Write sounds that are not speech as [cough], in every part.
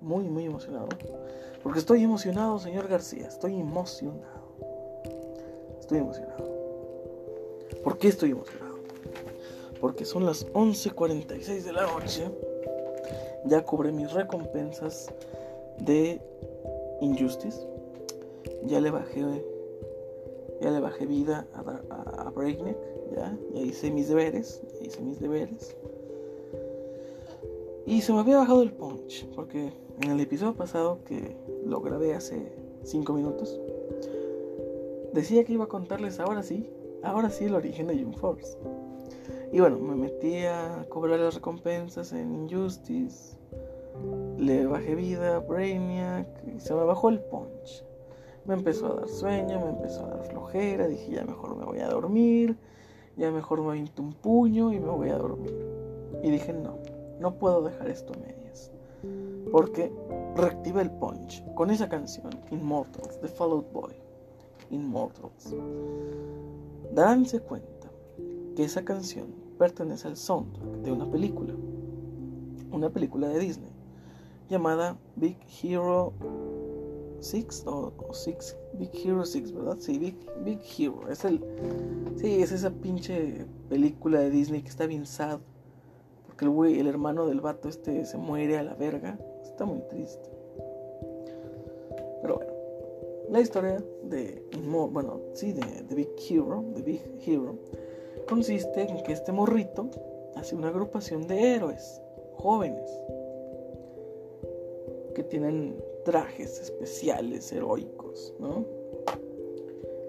Muy, muy emocionado. Porque estoy emocionado, señor García, estoy emocionado. Estoy emocionado. ¿Por qué estoy emocionado? Porque son las 11.46 de la noche. Ya cobré mis recompensas de Injustice. Ya le bajé ya le bajé vida a, Breakneck, ya, hice mis deberes, ya hice mis deberes. Y se me había bajado el porque en el episodio pasado que lo grabé hace 5 minutos, decía que iba a contarles ahora sí, ahora sí el origen de Young Force. Y bueno, me metí a cobrar las recompensas en Injustice, le bajé vida a Brainiac y se me bajó el punch. Me empezó a dar sueño, me empezó a dar flojera, dije ya mejor me voy a dormir, ya mejor me aviento un puño y me voy a dormir. Y dije no, no puedo dejar esto a medias. Porque reactivé el punch con esa canción, Immortals, The Fallout Boy. Immortals. Daránse cuenta que esa canción pertenece al soundtrack de una película. Una película de Disney llamada Big Hero Six o, Six Big Hero Six, ¿verdad? Sí, Big, Big Hero. Es el. Sí, es esa pinche película de Disney que está bien sad. Porque el güey, el hermano del vato este se muere a la verga. Está muy triste. Pero bueno. La historia de bueno, sí, de, de Big Hero, de Big Hero, consiste en que este morrito hace una agrupación de héroes jóvenes que tienen trajes especiales, heroicos, ¿no?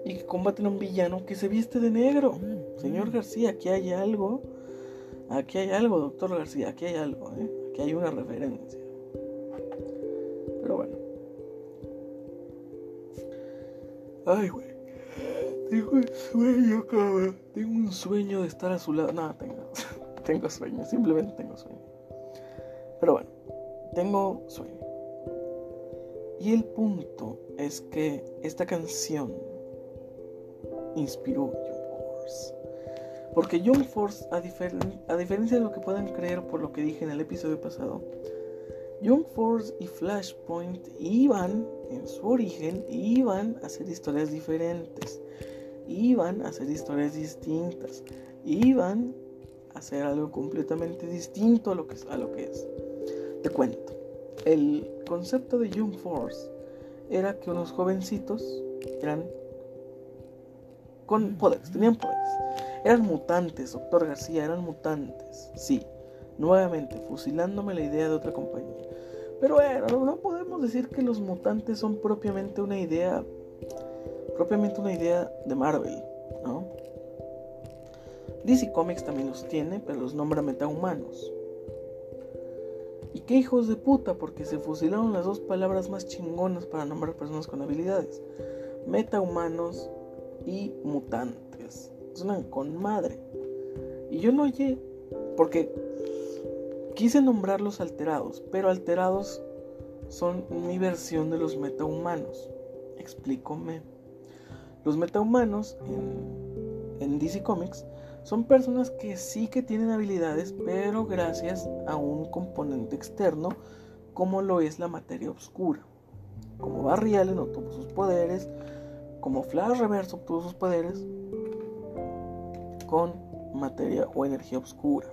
Y que combaten a un villano que se viste de negro. Señor García, aquí hay algo. Aquí hay algo, doctor García, aquí hay algo, ¿eh? Aquí hay una referencia. Pero bueno. Ay, güey. Tengo un sueño, cabrón. Tengo un sueño de estar a su lado. No, tengo, [laughs] tengo sueño. Simplemente tengo sueño. Pero bueno, tengo sueño. Y el punto es que esta canción inspiró Force. Porque Young Force, a, a, diferencia de lo que puedan creer por lo que dije en el episodio pasado, Young Force y Flashpoint iban, en su origen, iban a hacer historias diferentes. Iban a hacer historias distintas. Iban a hacer algo completamente distinto a lo que, a lo que es. Te cuento el concepto de Young Force era que unos jovencitos eran con poderes, tenían poderes. Eran mutantes, doctor García, eran mutantes. Sí, nuevamente, fusilándome la idea de otra compañía. Pero bueno, no podemos decir que los mutantes son propiamente una idea, propiamente una idea de Marvel, ¿no? DC Comics también los tiene, pero los nombra metahumanos. Y qué hijos de puta, porque se fusilaron las dos palabras más chingonas para nombrar personas con habilidades. Metahumanos y mutantes. Suenan con madre. Y yo no oye, porque quise nombrar los alterados, pero alterados son mi versión de los metahumanos. Explícome. Los metahumanos en, DC Comics son personas que sí que tienen habilidades, pero gracias a un componente externo como lo es la materia oscura. Como Barry Allen obtuvo sus poderes, como Flash Reverse obtuvo sus poderes con materia o energía oscura.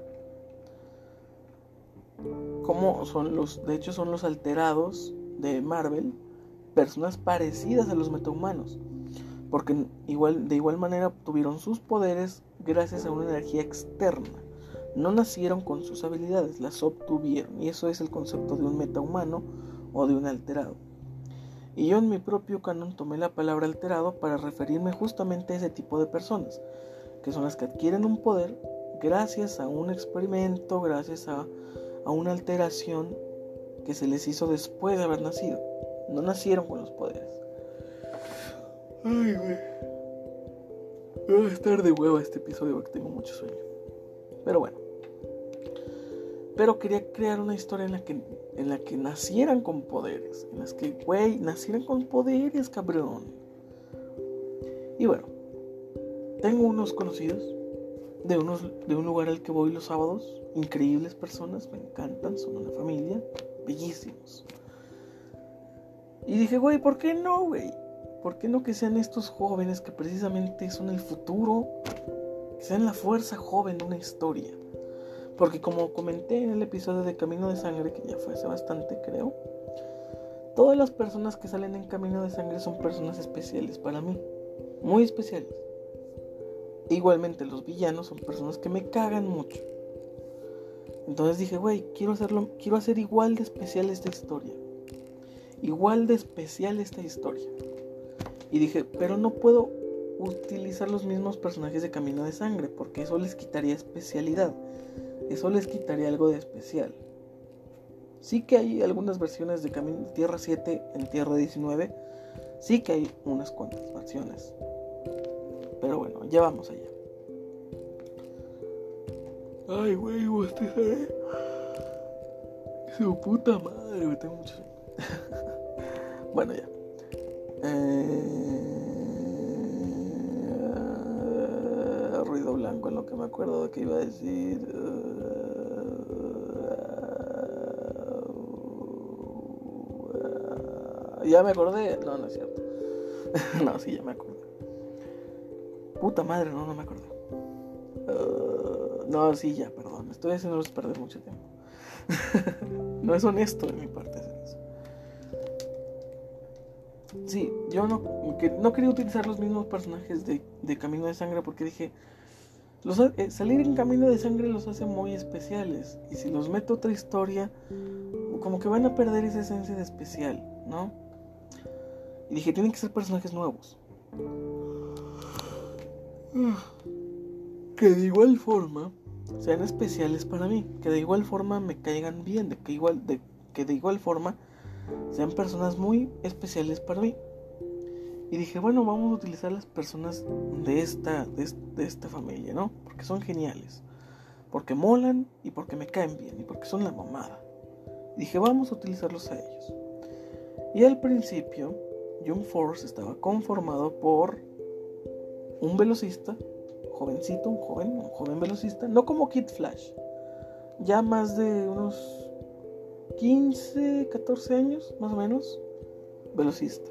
Como son los, de hecho son los alterados de Marvel, personas parecidas a los metahumanos porque igual, de igual manera obtuvieron sus poderes gracias a una energía externa. No nacieron con sus habilidades, las obtuvieron. Y eso es el concepto de un metahumano o de un alterado. Y yo en mi propio canon tomé la palabra alterado para referirme justamente a ese tipo de personas, que son las que adquieren un poder gracias a un experimento, gracias a, a una alteración que se les hizo después de haber nacido. No nacieron con los poderes. Ay, güey. Voy a estar de huevo este episodio porque tengo mucho sueño. Pero bueno. Pero quería crear una historia en la que, en la que nacieran con poderes. En las que, güey, nacieran con poderes, cabrón. Y bueno. Tengo unos conocidos. de, unos, de un lugar al que voy los sábados. Increíbles personas, me encantan, son una familia, bellísimos. Y dije, güey, ¿por qué no, güey? ¿Por qué no que sean estos jóvenes que precisamente son el futuro? Que sean la fuerza joven de una historia. Porque como comenté en el episodio de Camino de Sangre, que ya fue hace bastante creo, todas las personas que salen en Camino de Sangre son personas especiales para mí. Muy especiales. Igualmente los villanos son personas que me cagan mucho. Entonces dije, güey, quiero hacerlo, quiero hacer igual de especial esta historia. Igual de especial esta historia. Y dije, pero no puedo utilizar los mismos personajes de Camino de Sangre, porque eso les quitaría especialidad. Eso les quitaría algo de especial. Sí que hay algunas versiones de Camino de Tierra 7 en Tierra 19. Sí que hay unas cuantas versiones. Pero bueno, ya vamos allá. Ay, güey, usted sabe. Su puta madre, me tengo mucho [laughs] bueno, ya. Eh, ruido blanco en lo que me acuerdo de que iba a decir. Eh, ya me acordé. No, no es cierto. [laughs] no, sí, ya me acordé. Puta madre, no, no me acordé. Uh, no, sí, ya, perdón. Estoy haciéndolos perder mucho tiempo. [laughs] no es honesto de mi parte hacer eso. Sí, yo no, no quería utilizar los mismos personajes de, Camino de Sangre porque dije, los, eh, salir en Camino de Sangre los hace muy especiales. Y si los meto otra historia, como que van a perder esa esencia de especial, ¿no? Y dije, tienen que ser personajes nuevos. Que de igual forma sean especiales para mí. Que de igual forma me caigan bien. De que, igual, de, que de igual forma sean personas muy especiales para mí. Y dije, bueno, vamos a utilizar las personas de esta, de, esta familia, ¿no? Porque son geniales. Porque molan y porque me caen bien y porque son la mamada. Dije, vamos a utilizarlos a ellos. Y al principio, Young Force estaba conformado por un velocista, jovencito, un joven, un joven velocista, no como Kid Flash, ya más de unos 15, 14 años, más o menos, velocista.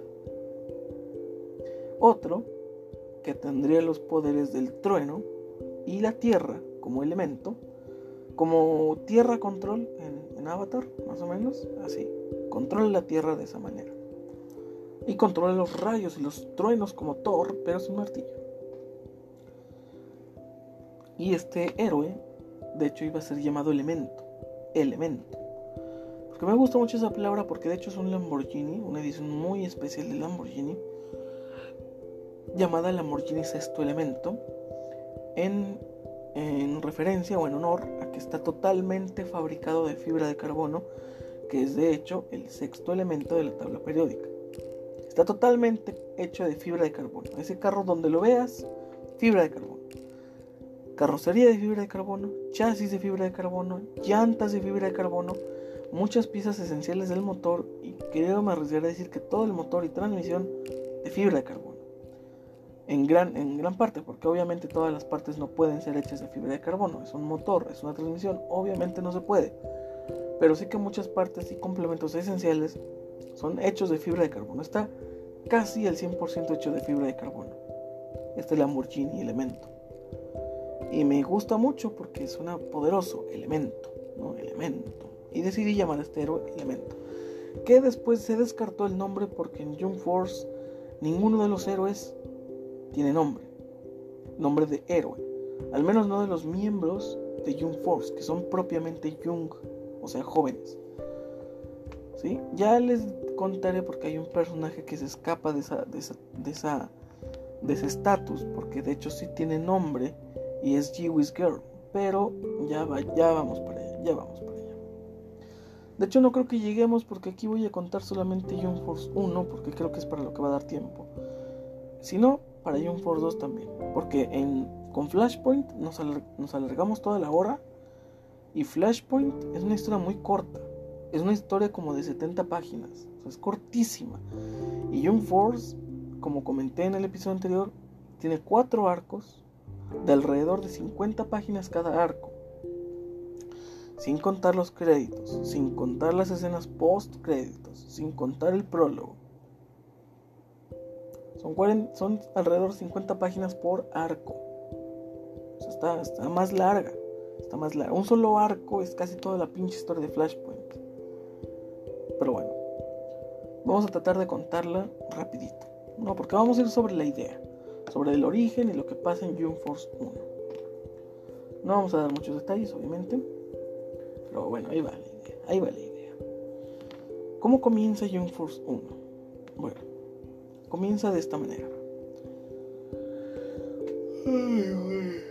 Otro que tendría los poderes del trueno y la tierra como elemento, como tierra control en, en Avatar, más o menos, así. Controla la tierra de esa manera. Y controla los rayos y los truenos como Thor, pero sin martillo. Y este héroe, de hecho, iba a ser llamado elemento. Elemento. Que me gusta mucho esa palabra porque de hecho es un Lamborghini, una edición muy especial de Lamborghini, llamada Lamborghini Sexto Elemento, en, en referencia o en honor a que está totalmente fabricado de fibra de carbono, que es de hecho el sexto elemento de la tabla periódica. Está totalmente hecho de fibra de carbono. Ese carro donde lo veas, fibra de carbono. Carrocería de fibra de carbono, chasis de fibra de carbono, llantas de fibra de carbono, muchas piezas esenciales del motor y creo me arriesgaré a decir que todo el motor y transmisión de fibra de carbono. En gran, en gran parte, porque obviamente todas las partes no pueden ser hechas de fibra de carbono. Es un motor, es una transmisión, obviamente no se puede. Pero sí que muchas partes y complementos esenciales son hechos de fibra de carbono. Está casi al 100% hecho de fibra de carbono. Este Lamborghini elemento. Y me gusta mucho porque suena poderoso, elemento, ¿no? Elemento y decidí llamar a este héroe Elemento. Que después se descartó el nombre porque en Young Force ninguno de los héroes tiene nombre, nombre de héroe, al menos no de los miembros de Young Force, que son propiamente Young, o sea, jóvenes. ¿Sí? Ya les contaré porque hay un personaje que se escapa de esa de esa de esa de ese estatus, porque de hecho sí tiene nombre y es Jewish Girl, pero ya va, ya vamos para allá, ya vamos para allá. De hecho no creo que lleguemos porque aquí voy a contar solamente Young Force 1 porque creo que es para lo que va a dar tiempo. Si no, para Young Force 2 también. Porque en, con Flashpoint nos, alargamos toda la hora y Flashpoint es una historia muy corta. Es una historia como de 70 páginas. Es cortísima. Y Young Force, como comenté en el episodio anterior, tiene cuatro arcos de alrededor de 50 páginas cada arco, sin contar los créditos, sin contar las escenas post créditos, sin contar el prólogo. Son, alrededor de 50 páginas por arco. está, está más larga. Está más larga. Un solo arco es casi toda la pinche historia de Flashpoint. Pero bueno, vamos a tratar de contarla rapidito. No, porque vamos a ir sobre la idea, sobre el origen y lo que pasa en June Force 1. No vamos a dar muchos detalles, obviamente. Pero bueno, ahí va la idea. Ahí va la idea. ¿Cómo comienza June Force 1? Bueno, comienza de esta manera. Ay, güey.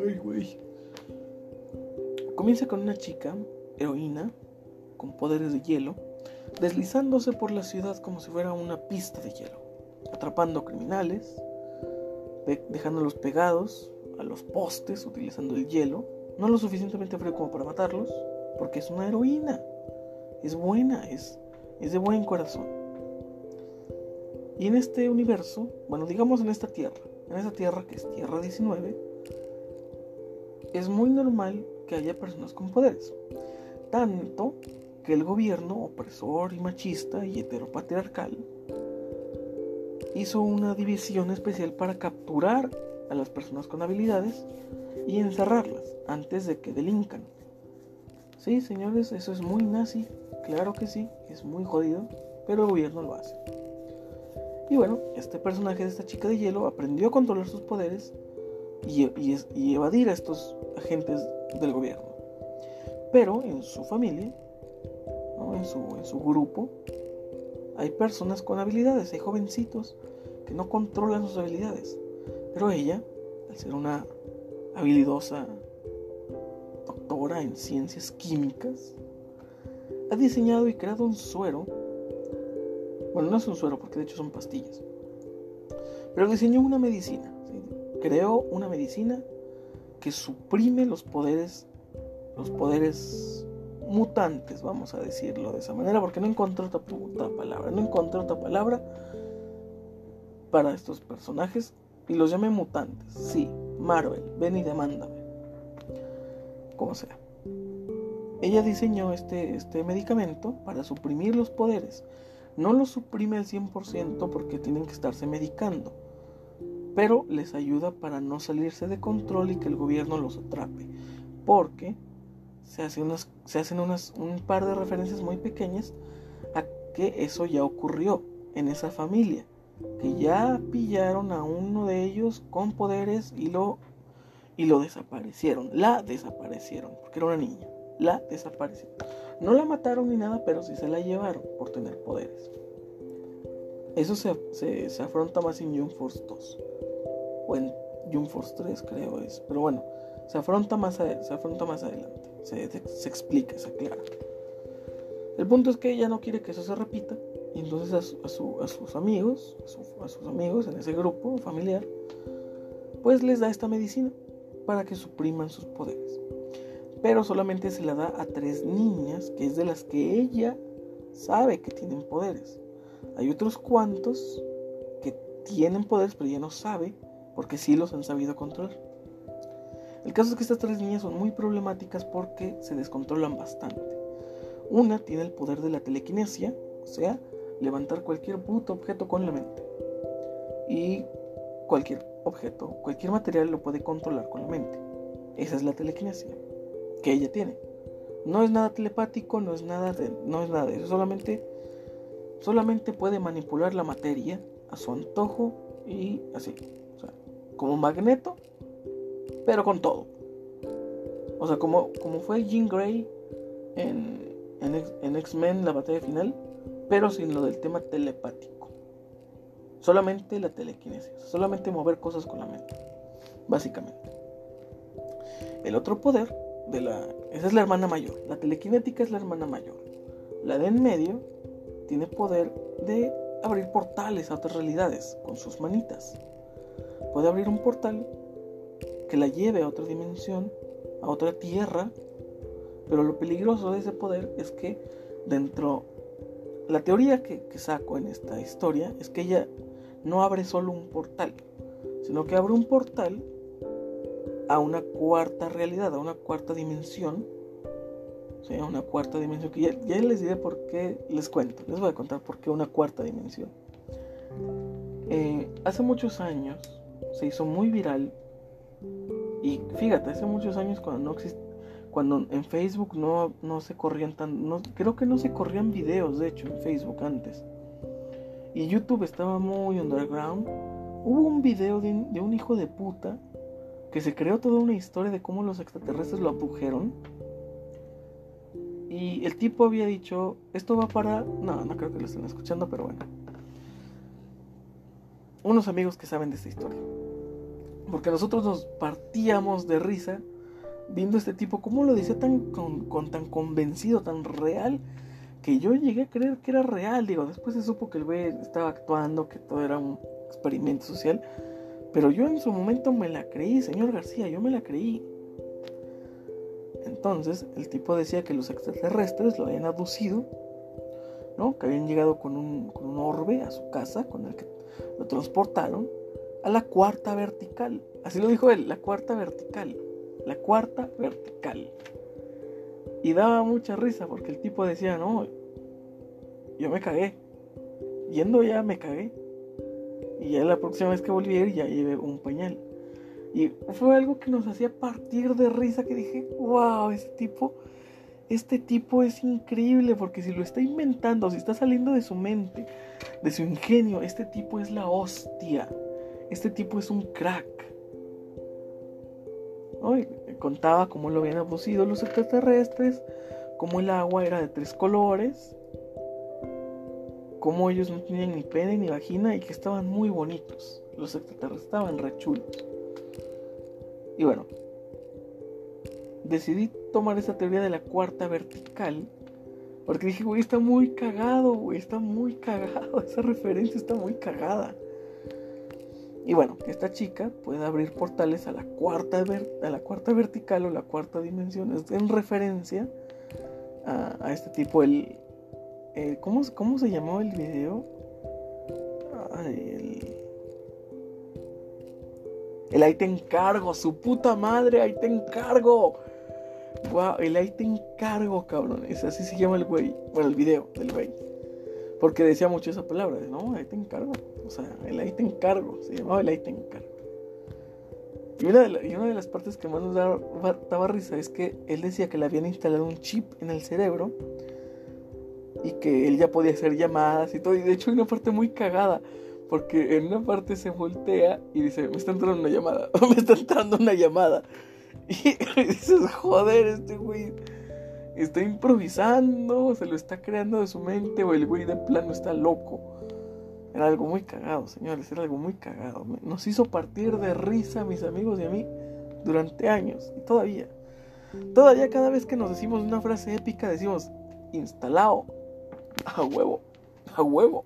Ay, güey. Comienza con una chica, heroína, con poderes de hielo, deslizándose por la ciudad como si fuera una pista de hielo, atrapando criminales, dejándolos pegados a los postes utilizando el hielo, no lo suficientemente frío como para matarlos, porque es una heroína, es buena, es, es de buen corazón. Y en este universo, bueno, digamos en esta tierra, en esta tierra que es Tierra 19, es muy normal que haya personas con poderes. Tanto que el gobierno opresor y machista y heteropatriarcal hizo una división especial para capturar a las personas con habilidades y encerrarlas antes de que delincan. Sí, señores, eso es muy nazi, claro que sí, es muy jodido, pero el gobierno lo hace. Y bueno, este personaje de esta chica de hielo aprendió a controlar sus poderes y, evadir a estos agentes del gobierno. Pero en su familia su, en su grupo, hay personas con habilidades, hay jovencitos que no controlan sus habilidades. Pero ella, al ser una habilidosa doctora en ciencias químicas, ha diseñado y creado un suero. Bueno, no es un suero porque de hecho son pastillas. Pero diseñó una medicina. Creó una medicina que suprime los poderes, los poderes mutantes, vamos a decirlo de esa manera, porque no encontré otra palabra, no encontré otra palabra para estos personajes y los llamé mutantes. Sí, Marvel, ven y demándame. Como sea. Ella diseñó este, este medicamento para suprimir los poderes. No los suprime al 100% porque tienen que estarse medicando, pero les ayuda para no salirse de control y que el gobierno los atrape. Porque se, hace unas, se hacen unas, un par de referencias muy pequeñas a que eso ya ocurrió en esa familia. Que ya pillaron a uno de ellos con poderes y lo, y lo desaparecieron. La desaparecieron, porque era una niña. La desaparecieron. No la mataron ni nada, pero sí se la llevaron por tener poderes. Eso se, se, afronta más en June Force 2. O en June Force 3 creo es. Pero bueno, se afronta más, se afronta más adelante se, explica, se aclara. El punto es que ella no quiere que eso se repita y entonces a, sus amigos, a, sus amigos en ese grupo familiar, pues les da esta medicina para que supriman sus poderes. Pero solamente se la da a tres niñas, que es de las que ella sabe que tienen poderes. Hay otros cuantos que tienen poderes, pero ella no sabe, porque sí los han sabido controlar. El caso es que estas tres niñas son muy problemáticas porque se descontrolan bastante. Una tiene el poder de la telequinesia, o sea, levantar cualquier puto objeto con la mente. Y cualquier objeto, cualquier material lo puede controlar con la mente. Esa es la telequinesia que ella tiene. No es nada telepático, no es nada de, no es nada eso, solamente solamente puede manipular la materia a su antojo y así, o sea, como magneto pero con todo. O sea, como, como fue Jean Grey en, en, X-Men, la batalla final, pero sin lo del tema telepático. Solamente la telequinesis, solamente mover cosas con la mente, básicamente. El otro poder de la... Esa es la hermana mayor. La telequinética es la hermana mayor. La de en medio tiene poder de abrir portales a otras realidades con sus manitas. Puede abrir un portal que la lleve a otra dimensión, a otra tierra. Pero lo peligroso de ese poder es que dentro... La teoría que, saco en esta historia es que ella no abre solo un portal, sino que abre un portal a una cuarta realidad, a una cuarta dimensión. Una cuarta dimensión que ya, les diré por qué, les cuento, les voy a contar por qué una cuarta dimensión. Eh, hace muchos años se hizo muy viral y fíjate, hace muchos años cuando no cuando en Facebook no, no se corrían tan, no, creo que no se corrían videos de hecho en Facebook antes y YouTube estaba muy underground, hubo un video de, un hijo de puta que se creó toda una historia de cómo los extraterrestres lo abdujeron. Y el tipo había dicho, esto va para... No, no creo que lo estén escuchando, pero bueno. Unos amigos que saben de esta historia. Porque nosotros nos partíamos de risa viendo este tipo, cómo lo dice tan, con tan convencido, tan real que yo llegué a creer que era real. Digo, después se supo que el güey estaba actuando, que todo era un experimento social. Pero yo en su momento me la creí, señor García, yo me la creí. Entonces, el tipo decía que los extraterrestres lo habían aducido, ¿no? Que habían llegado con un, con un orbe a su casa, con el que lo transportaron, a la cuarta vertical. Así lo dijo él, la cuarta vertical. La cuarta vertical. Y daba mucha risa porque el tipo decía, no, yo me cagué. Yendo ya me cagué. Y ya la próxima vez que volví a ir ya llevé un pañal. Y fue algo que nos hacía partir de risa que dije, wow, este tipo, este tipo es increíble porque si lo está inventando, si está saliendo de su mente, de su ingenio, este tipo es la hostia. Este tipo es un crack contaba cómo lo habían abducido los extraterrestres, cómo el agua era de tres colores, cómo ellos no tenían ni pene ni vagina y que estaban muy bonitos. Los extraterrestres estaban rechulos. Y bueno, decidí tomar esa teoría de la cuarta vertical. Porque dije, güey, está muy cagado, güey, está muy cagado. [laughs] Esa referencia está muy cagada. Y bueno, esta chica puede abrir portales a la cuarta, a la cuarta vertical o la cuarta dimensión. Es en referencia a, este tipo. El, ¿cómo, ¿Cómo se llamó el video? el, el ahí te encargo, su puta madre, ahí te encargo. Wow, el ahí te encargo, cabrón. Es así se llama el güey. Bueno, el video del güey. Porque decía mucho esa palabra, no, ahí te encargo. O sea, el ahí te encargo, se llamaba el ahí te encargo. Y una, de las partes que más nos daba, risa es que él decía que le habían instalado un chip en el cerebro y que él ya podía hacer llamadas y todo. Y de hecho hay una parte muy cagada, porque en una parte se voltea y dice, me está entrando una llamada, [laughs] me está entrando una llamada. [laughs] Y dices, joder, este güey está improvisando, se lo está creando de su mente o el güey de plano está loco. Era algo muy cagado, señores, era algo muy cagado. Nos hizo partir de risa a mis amigos y a mí durante años y todavía. Todavía cada vez que nos decimos una frase épica decimos instalado a huevo, a huevo.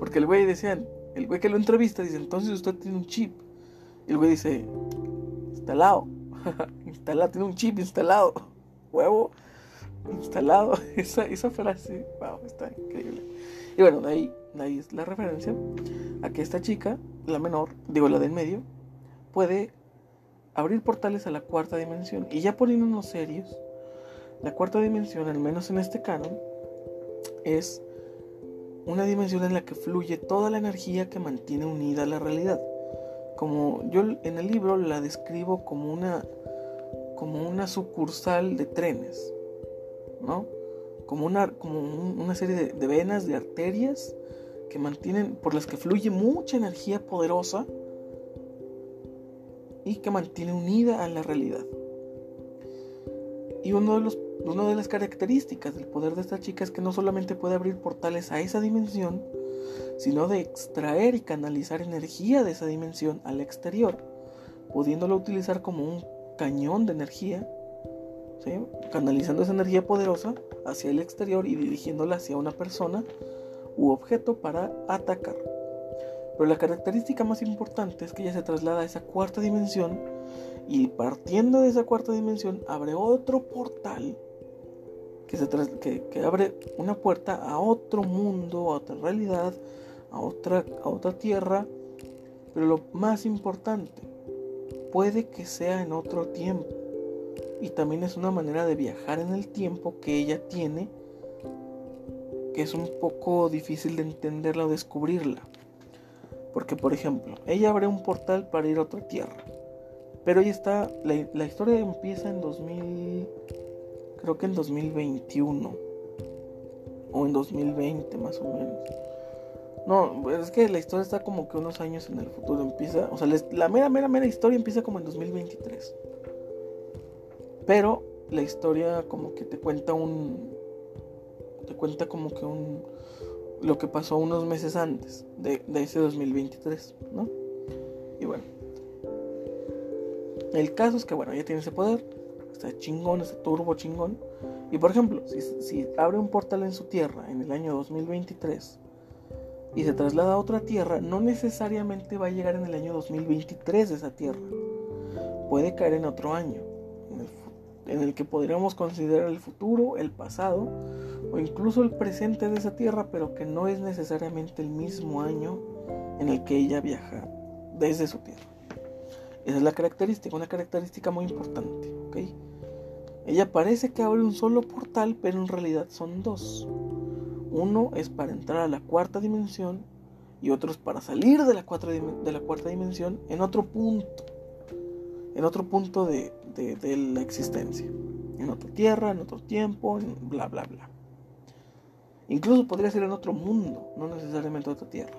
Porque el güey decía, el güey que lo entrevista dice, entonces usted tiene un chip. Y el güey dice, instalado, [laughs] instalado, tiene un chip instalado, huevo instalado. [laughs] Esa, esa frase, wow, está increíble. Y bueno, de ahí, de ahí es la referencia a que esta chica, la menor, digo la del medio, puede abrir portales a la cuarta dimensión. Y ya poniéndonos serios, la cuarta dimensión, al menos en este canon, es una dimensión en la que fluye toda la energía que mantiene unida la realidad. Como yo en el libro la describo como una como una sucursal de trenes. ¿No? Como una, como una serie de, venas, de arterias que mantienen, por las que fluye mucha energía poderosa y que mantiene unida a la realidad. Y uno de los, una de las características del poder de esta chica es que no solamente puede abrir portales a esa dimensión, sino de extraer y canalizar energía de esa dimensión al exterior, pudiéndolo utilizar como un cañón de energía canalizando esa energía poderosa hacia el exterior y dirigiéndola hacia una persona u objeto para atacar. Pero la característica más importante es que ella se traslada a esa cuarta dimensión y partiendo de esa cuarta dimensión abre otro portal que, se que, abre una puerta a otro mundo, a otra realidad, a otra, a otra tierra Pero lo más importante, puede que sea en otro tiempo. Y también es una manera de viajar en el tiempo que ella tiene, que es un poco difícil de entenderla o descubrirla. Porque, por ejemplo, ella abre un portal para ir a otra tierra. Pero ella está, la, la historia empieza en 2000, creo que en 2021. O en 2020 más o menos. No, es que la historia está como que unos años en el futuro. Empieza, o sea, la mera, mera, mera historia empieza como en 2023. Pero la historia como que te cuenta un... Te cuenta como que un... Lo que pasó unos meses antes de, ese 2023, ¿no? Y bueno. El caso es que, bueno, ella tiene ese poder. Está chingón, ese turbo chingón. Y por ejemplo, si, si abre un portal en su tierra en el año 2023 y se traslada a otra tierra, no necesariamente va a llegar en el año 2023 de esa tierra. Puede caer en otro año, en el, que podríamos considerar el futuro, el pasado o incluso el presente de esa tierra, pero que no es necesariamente el mismo año en el que ella viaja desde su tierra. Esa es la característica, una característica muy importante. Ella parece que abre un solo portal, pero en realidad son dos. Uno es para entrar a la cuarta dimensión y otro es para salir de la, de la cuarta dimensión en otro punto. En otro punto de, de, la existencia. En otra tierra, en otro tiempo, en bla, bla, bla. Incluso podría ser en otro mundo, no necesariamente otra tierra.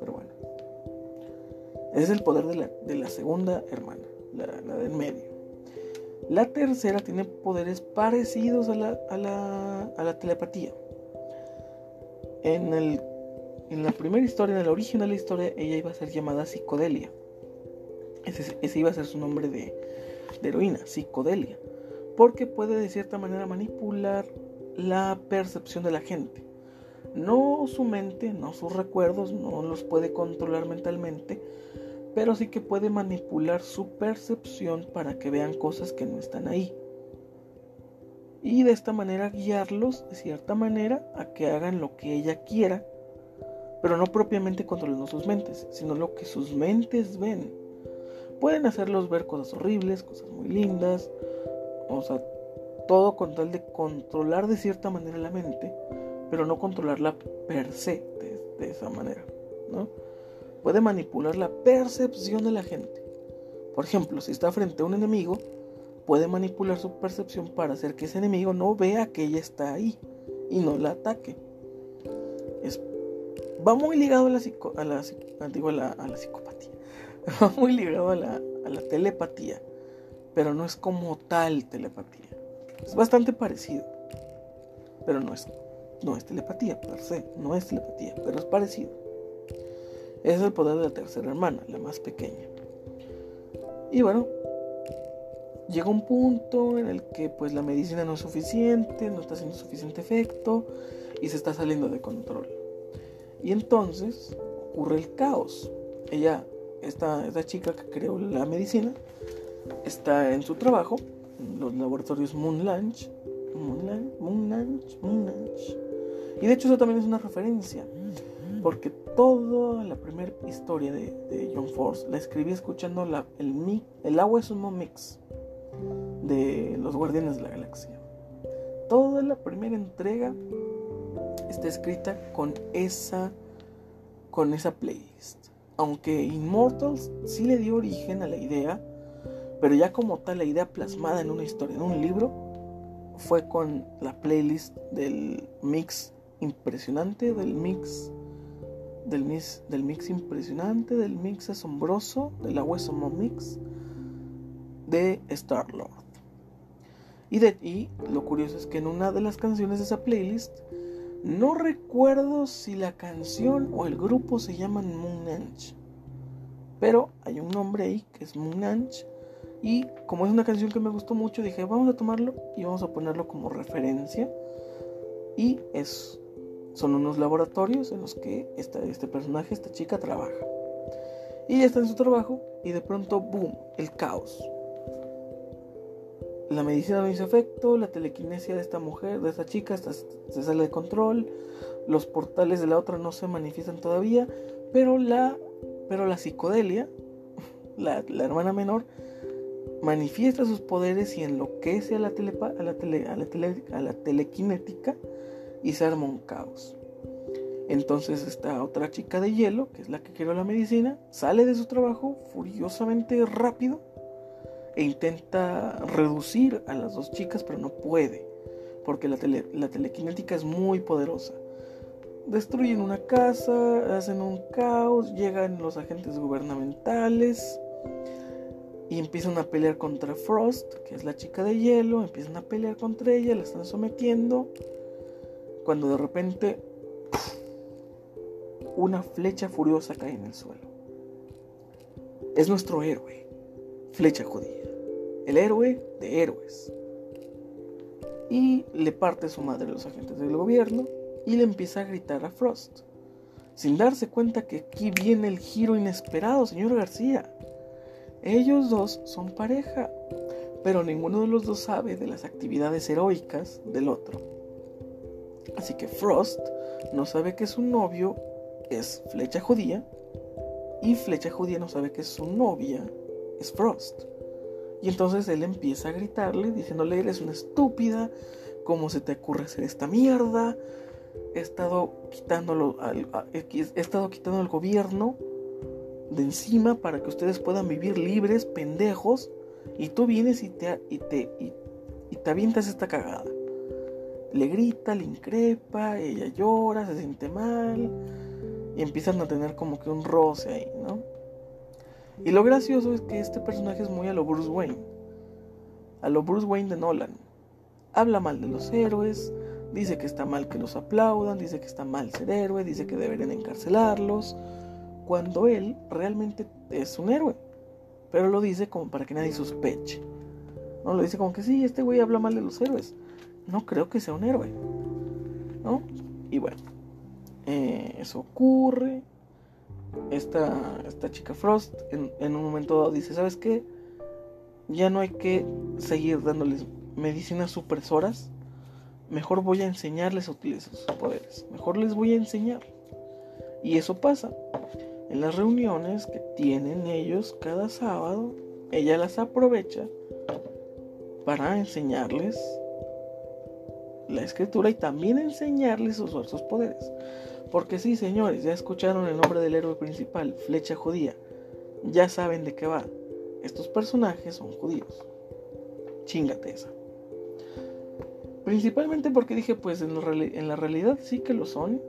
Pero bueno. Es el poder de la, de la segunda hermana, la, la del medio. La tercera tiene poderes parecidos a la, a la, a la telepatía. En, el, en la primera historia, en el origen de la historia, ella iba a ser llamada Psicodelia. Ese, iba a ser su nombre de, de heroína, Psicodelia. Porque puede de cierta manera manipular la percepción de la gente. No su mente, no sus recuerdos, no los puede controlar mentalmente, pero sí que puede manipular su percepción para que vean cosas que no están ahí y de esta manera guiarlos de cierta manera a que hagan lo que ella quiera, pero no propiamente controlando sus mentes, sino lo que sus mentes ven. Pueden hacerlos ver cosas horribles, cosas muy lindas, o sea, todo con tal de controlar de cierta manera la mente, pero no controlarla per se de, esa manera, ¿no? Puede manipular la percepción de la gente. Por ejemplo, si está frente a un enemigo, puede manipular su percepción para hacer que ese enemigo no vea que ella está ahí y no la ataque. Es, va muy ligado a la, la, a la, a la psicopatía. Va [laughs] muy ligado a la, a la telepatía. Pero no es como tal telepatía. Es bastante parecido. Pero no es, no es telepatía per se. No es telepatía, pero es parecido. Es el poder de la tercera hermana, la más pequeña. Y bueno, llega un punto en el que pues la medicina no es suficiente, no está haciendo suficiente efecto y se está saliendo de control. Y entonces ocurre el caos. Ella, esta, esta chica que creó la medicina, está en su trabajo, en los laboratorios Moon Lunch, Moon Lunch, Moon Lunch, Y de hecho eso también es una referencia, porque toda la primera historia de, de John Force la escribí escuchando la, el, el agua es un mix de los Guardianes de la Galaxia. Toda la primera entrega está escrita con esa con esa playlist. Aunque Immortals sí le dio origen a la idea, pero ya como tal la idea plasmada en una historia, en un libro, fue con la playlist del mix impresionante, del mix del mix, del mix impresionante, del mix asombroso, del Awesomo Mix de Star Lord. Y, lo curioso es que en una de las canciones de esa playlist, no recuerdo si la canción o el grupo se llaman Moonanch. Pero hay un nombre ahí que es Moonanch. Y como es una canción que me gustó mucho, dije, vamos a tomarlo y vamos a ponerlo como referencia. Y es, son unos laboratorios en los que esta, este personaje, esta chica, trabaja. Y está en su trabajo y de pronto, boom, el caos la medicina no hizo efecto, la telequinesia de esta mujer, de esta chica, se sale de control, los portales de la otra no se manifiestan todavía, pero la Pero la psicodelia, [laughs] la, hermana menor, manifiesta sus poderes y enloquece a la, telepa, a, la tele, a, la tele, a la telequinética y se arma un caos. Entonces esta otra chica de hielo, que es la que creó la medicina, sale de su trabajo furiosamente rápido e intenta reducir a las dos chicas, pero no puede, porque la, la telequinética es muy poderosa. Destruyen una casa, hacen un caos, llegan los agentes gubernamentales y empiezan a pelear contra Frost, que es la chica de hielo, empiezan a pelear contra ella, la están sometiendo, cuando de repente una flecha furiosa cae en el suelo. Es nuestro héroe, flecha judía, el héroe de héroes. Y le parte su madre a los agentes del gobierno y le empieza a gritar a Frost, sin darse cuenta que aquí viene el giro inesperado, señor García. Ellos dos son pareja, pero ninguno de los dos sabe de las actividades heroicas del otro. Así que Frost no sabe que su novio es Flecha Judía y Flecha Judía no sabe que su novia es Frost. Y entonces él empieza a gritarle diciéndole, eres una estúpida, ¿cómo se te ocurre hacer esta mierda? He estado quitándolo al, he estado quitando al gobierno de encima para que ustedes puedan vivir libres, pendejos, y tú vienes y te, y te, y te avientas esta cagada. Le grita, le increpa, ella llora, se siente mal y empiezan a tener como que un roce ahí, ¿no? Y lo gracioso es que este personaje es muy a lo Bruce Wayne, a lo Bruce Wayne de Nolan. Habla mal de los héroes, dice que está mal que los aplaudan, dice que está mal ser héroe, dice que deberían encarcelarlos, cuando él realmente es un héroe, pero lo dice como para que nadie sospeche. No lo dice como que sí, este güey habla mal de los héroes. No creo que sea un héroe. ¿No? Y bueno. Eh, eso ocurre. Esta, esta chica Frost en, un momento dado dice, ¿sabes qué? Ya no hay que seguir dándoles medicinas supresoras. Mejor voy a enseñarles a utilizar sus poderes. Mejor les voy a enseñar. Y eso pasa. En las reuniones que tienen ellos cada sábado, ella las aprovecha para enseñarles la escritura y también enseñarles a usar sus poderes. Porque sí, señores, ya escucharon el nombre del héroe principal, Flecha Judía. Ya saben de qué va. Estos personajes son judíos. Chingate esa. Principalmente porque dije, pues en, la realidad sí que lo son.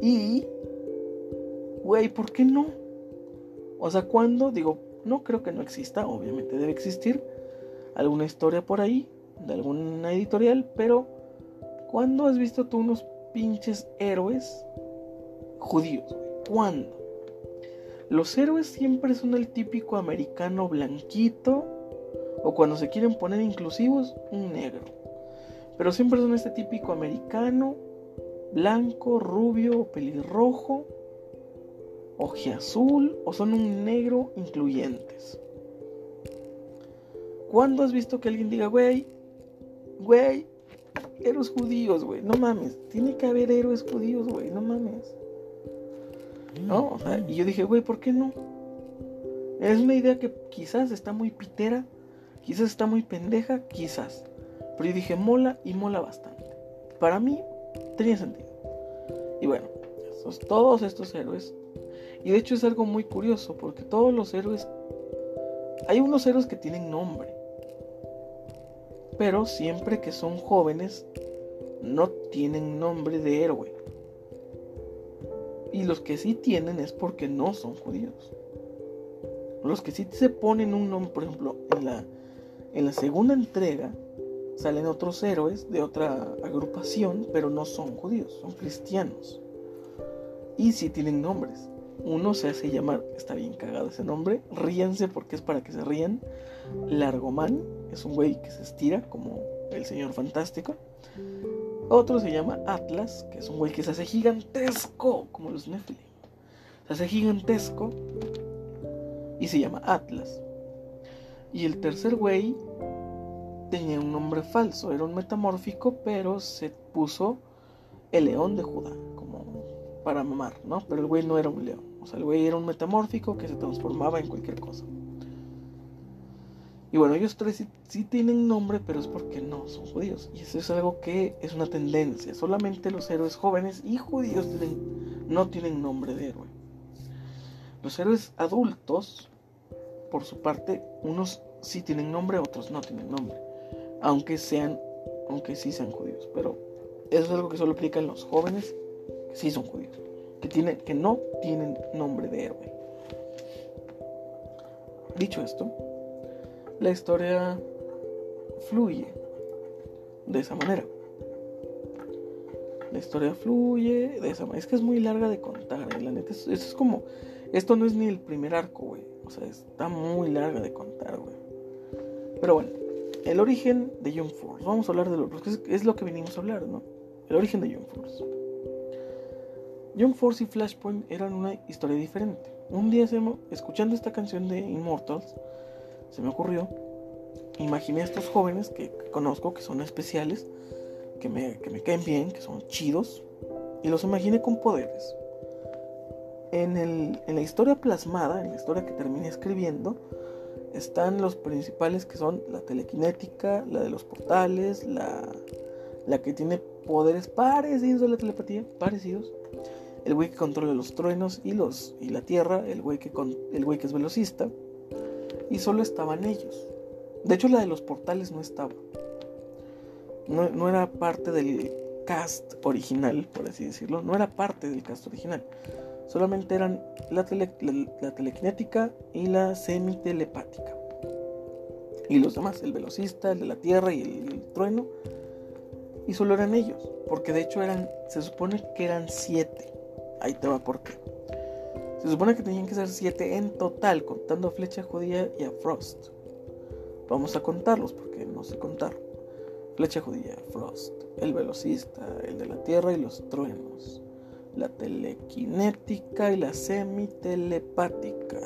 Y, güey, ¿por qué no? O sea, ¿cuándo? Digo, no creo que no exista, obviamente debe existir alguna historia por ahí, de alguna editorial, pero ¿cuándo has visto tú unos pinches héroes judíos, ¿Cuándo? Los héroes siempre son el típico americano blanquito o cuando se quieren poner inclusivos, un negro. Pero siempre son este típico americano, blanco, rubio, pelirrojo, ojiazul o son un negro incluyentes. ¿Cuándo has visto que alguien diga, güey, güey, héroes judíos, güey. No mames. Tiene que haber héroes judíos, güey. No mames. ¿No? O sea, y yo dije, güey, ¿por qué no? Es una idea que quizás está muy pitera, quizás está muy pendeja, quizás. Pero yo dije, mola y mola bastante. Para mí, tenía sentido. Y bueno, todos estos héroes. Y de hecho es algo muy curioso, porque todos los héroes... Hay unos héroes que tienen nombre pero siempre que son jóvenes no tienen nombre de héroe. Y los que sí tienen es porque no son judíos. Los que sí se ponen un nombre, por ejemplo, en la, segunda entrega salen otros héroes de otra agrupación, pero no son judíos, son cristianos. Y sí tienen nombres. Uno se hace llamar, está bien cagado ese nombre, ríanse porque es para que se rían, Largoman, es un güey que se estira como el señor fantástico. Otro se llama Atlas, que es un güey que se hace gigantesco, como los Nephilim. Se hace gigantesco y se llama Atlas. Y el tercer güey tenía un nombre falso, era un metamórfico, pero se puso el león de Judá, como para mamar, ¿no? Pero el güey no era un león, O sea, el güey era un metamórfico que se transformaba en cualquier cosa. Y bueno, ellos tres sí, tienen nombre, pero es porque no son judíos. Y eso es algo que es una tendencia. Solamente los héroes jóvenes y judíos no tienen nombre de héroe. Los héroes adultos, por su parte, unos sí tienen nombre, otros no tienen nombre. Aunque sean, aunque sí sean judíos. Pero eso es algo que solo aplica los jóvenes que sí son judíos. Que, tienen, que no tienen nombre de héroe. Dicho esto, la historia fluye de esa manera. La historia fluye de esa manera. Es que es muy larga de contar, eh, la neta. Eso es como. Esto no es ni el primer arco, güey. O sea, está muy larga de contar, güey. Pero bueno, el origen de Young Force. Vamos a hablar de lo. Porque es, lo que venimos a hablar, ¿no? El origen de Young Force. Young Force y Flashpoint eran una historia diferente. Un día, escuchando esta canción de Immortals, se me ocurrió, imaginé a estos jóvenes que, conozco, que son especiales, que me, caen bien, que son chidos, y los imaginé con poderes. En, el, en la historia plasmada, en la historia que terminé escribiendo, están los principales que son la telequinética, la de los portales, la, la que tiene poderes parecidos a la telepatía, parecidos. El güey que controla los truenos y, los, y la tierra, el güey que, el güey que es velocista, y solo estaban ellos. De hecho, la de los portales no estaba. No, era parte del cast original, por así decirlo. No era parte del cast original. Solamente eran la, la, telequinética y la semitelepática. Y los demás, el velocista, el de la tierra y el, el trueno. Y solo eran ellos. Porque de hecho eran, se supone que eran siete. Ahí te va por qué. Se supone que tenían que ser siete en total, contando a Flecha Judía y a Frost. Vamos a contarlos porque no sé contar. Flecha Judía, Frost, el velocista, el de la tierra y los truenos, la telequinética y la semitelepática.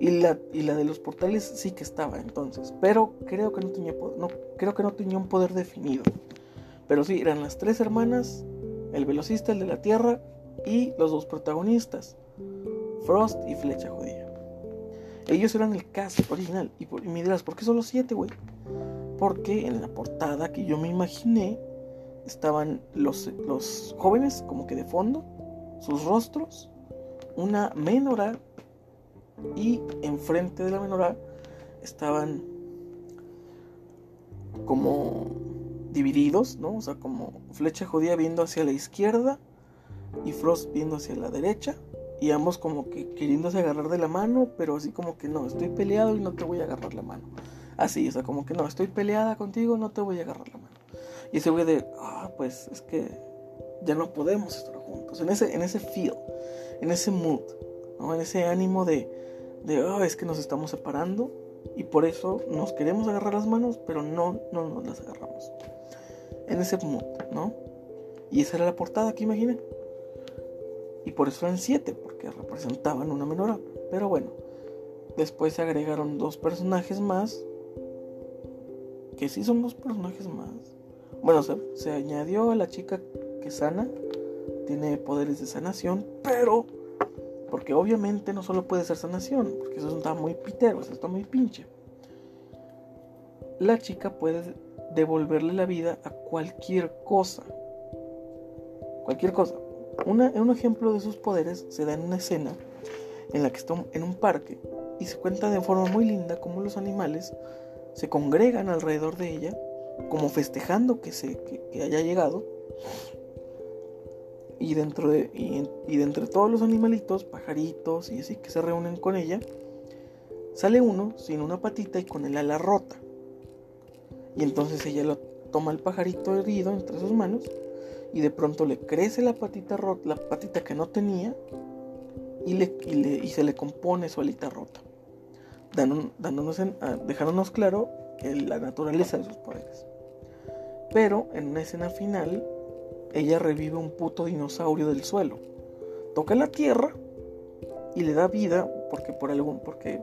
Y la, y la de los portales sí que estaba entonces, pero creo que no tenía, no, creo que no tenía un poder definido. Pero sí, eran las tres hermanas, el velocista, el de la tierra y los dos protagonistas, Frost y Flecha Judía. Ellos eran el cast original. Y, me dirás, ¿por qué solo siete, güey? Porque en la portada que yo me imaginé estaban los, los jóvenes como que de fondo, sus rostros, una menorá y enfrente de la menorá estaban como divididos, ¿no? O sea, como flecha judía viendo hacia la izquierda y Frost viendo hacia la derecha y ambos como que queriéndose agarrar de la mano, pero así como que no, estoy peleado y no te voy a agarrar la mano. Así, o sea, como que no, estoy peleada contigo, no te voy a agarrar la mano. Y ese güey de, ah, pues es que ya no podemos estar juntos. En ese, en ese feel, en ese mood, ¿no? en ese ánimo de, de, ah, es que nos estamos separando y por eso nos queremos agarrar las manos, pero no, no nos las agarramos. En ese mood, ¿no? Y esa era la portada que imaginé. Y por eso eran siete, porque representaban una menorá. Pero bueno, después se agregaron dos personajes más. Que sí son dos personajes más. Bueno, se, se añadió a la chica que sana. Tiene poderes de sanación, pero porque obviamente no solo puede ser sanación, porque eso está muy pitero, eso está muy pinche. La chica puede devolverle la vida a cualquier cosa. Cualquier cosa un ejemplo de sus poderes se da en una escena en la que está en un parque y se cuenta de forma muy linda cómo los animales se congregan alrededor de ella, como festejando que, se, haya llegado. Y dentro de, y, de entre todos los animalitos, pajaritos y así que se reúnen con ella, sale uno sin una patita y con el ala rota. Y entonces ella lo toma el pajarito herido entre sus manos y de pronto le crece la patita rota, la patita que no tenía y, le, y, se le compone su alita rota, dándonos, ah, dejándonos claro la naturaleza de sus poderes. Pero en una escena final, ella revive un puto dinosaurio del suelo, toca la tierra y le da vida porque por algún, porque,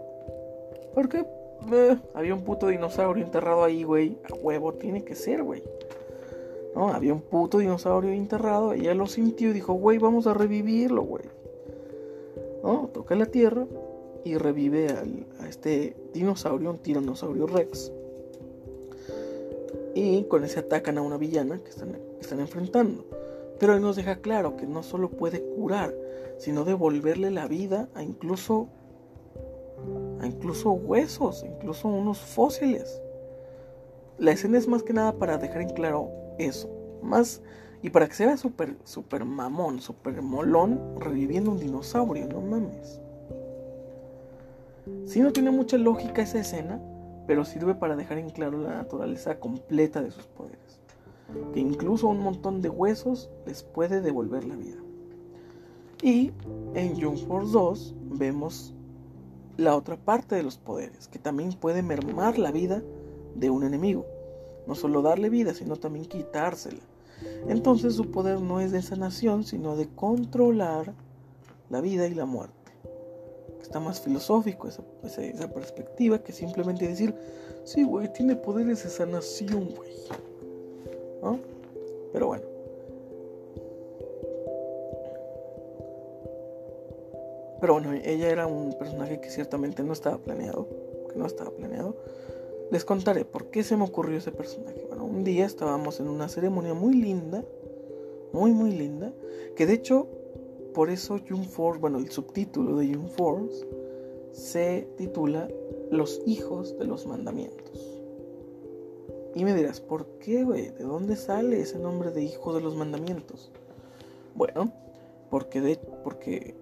porque eh, había un puto dinosaurio enterrado ahí, güey, a huevo tiene que ser, güey. Había un puto dinosaurio enterrado, ella lo sintió y dijo, güey, vamos a revivirlo, güey. Toca la tierra y revive a este dinosaurio, un tiranosaurio rex. Y con ese atacan a una villana que están, están enfrentando. Pero él nos deja claro que no solo puede curar, sino devolverle la vida a incluso a incluso huesos, incluso unos fósiles. La escena es más que nada para dejar en claro eso. Más y para que se vea súper super mamón, súper molón, reviviendo un dinosaurio, no mames. Sí no tiene mucha lógica esa escena, pero sirve para dejar en claro la naturaleza completa de sus poderes. Que incluso un montón de huesos les puede devolver la vida. Y en Jump Force 2 vemos la otra parte de los poderes, que también puede mermar la vida de un enemigo. No solo darle vida, sino también quitársela. Entonces su poder no es de sanación, sino de controlar la vida y la muerte. Está más filosófico esa, esa, perspectiva que simplemente decir, sí, güey, tiene poderes de sanación, güey. ¿No? Pero bueno. Pero bueno, ella era un personaje que ciertamente no estaba planeado. Que no estaba planeado. Les contaré por qué se me ocurrió ese personaje. Bueno, un día estábamos en una ceremonia muy linda. Muy, muy linda. Que de hecho, por eso June Force, bueno, el subtítulo de June Force se titula Los hijos de los mandamientos. Y me dirás, ¿por qué, güey? ¿De dónde sale ese nombre de hijo de los mandamientos? Bueno, porque, de, porque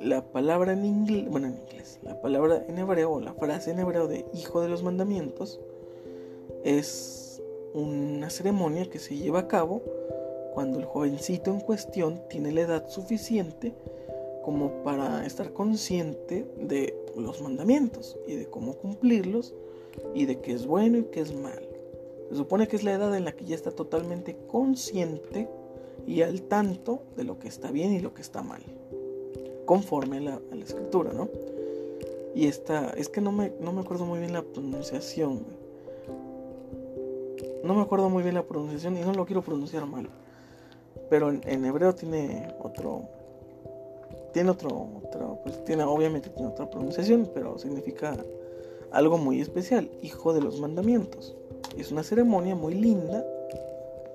la palabra en inglés, la palabra en hebreo, la frase en hebreo de hijo de los mandamientos, es una ceremonia que se lleva a cabo cuando el jovencito en cuestión tiene la edad suficiente como para estar consciente de los mandamientos y de cómo cumplirlos y de qué es bueno y qué es malo. Se supone que es la edad en la que ya está totalmente consciente y al tanto de lo que está bien y lo que está mal conforme a la, escritura, ¿no? Y esta, es que no me, no me acuerdo muy bien la pronunciación, No me acuerdo muy bien la pronunciación y no lo quiero pronunciar mal. Pero en, hebreo tiene otro. Tiene otro. Pues tiene, obviamente tiene otra pronunciación, pero significa algo muy especial, hijo de los mandamientos. Es una ceremonia muy linda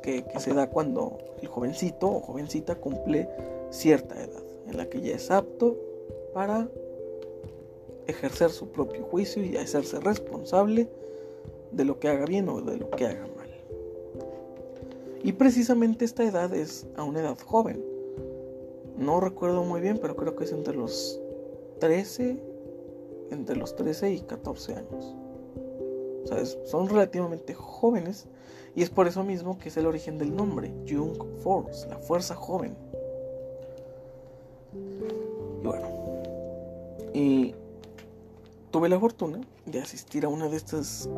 que se da cuando el jovencito o jovencita cumple cierta edad en la que ya es apto para ejercer su propio juicio y hacerse responsable de lo que haga bien o de lo que haga mal. Y precisamente esta edad es a una edad joven. No recuerdo muy bien, pero creo que es entre los 13, entre los 13 y 14 años. O sea, son relativamente jóvenes y es por eso mismo que es el origen del nombre, Young Force, la fuerza joven. Bueno, y tuve la fortuna de asistir a una de estas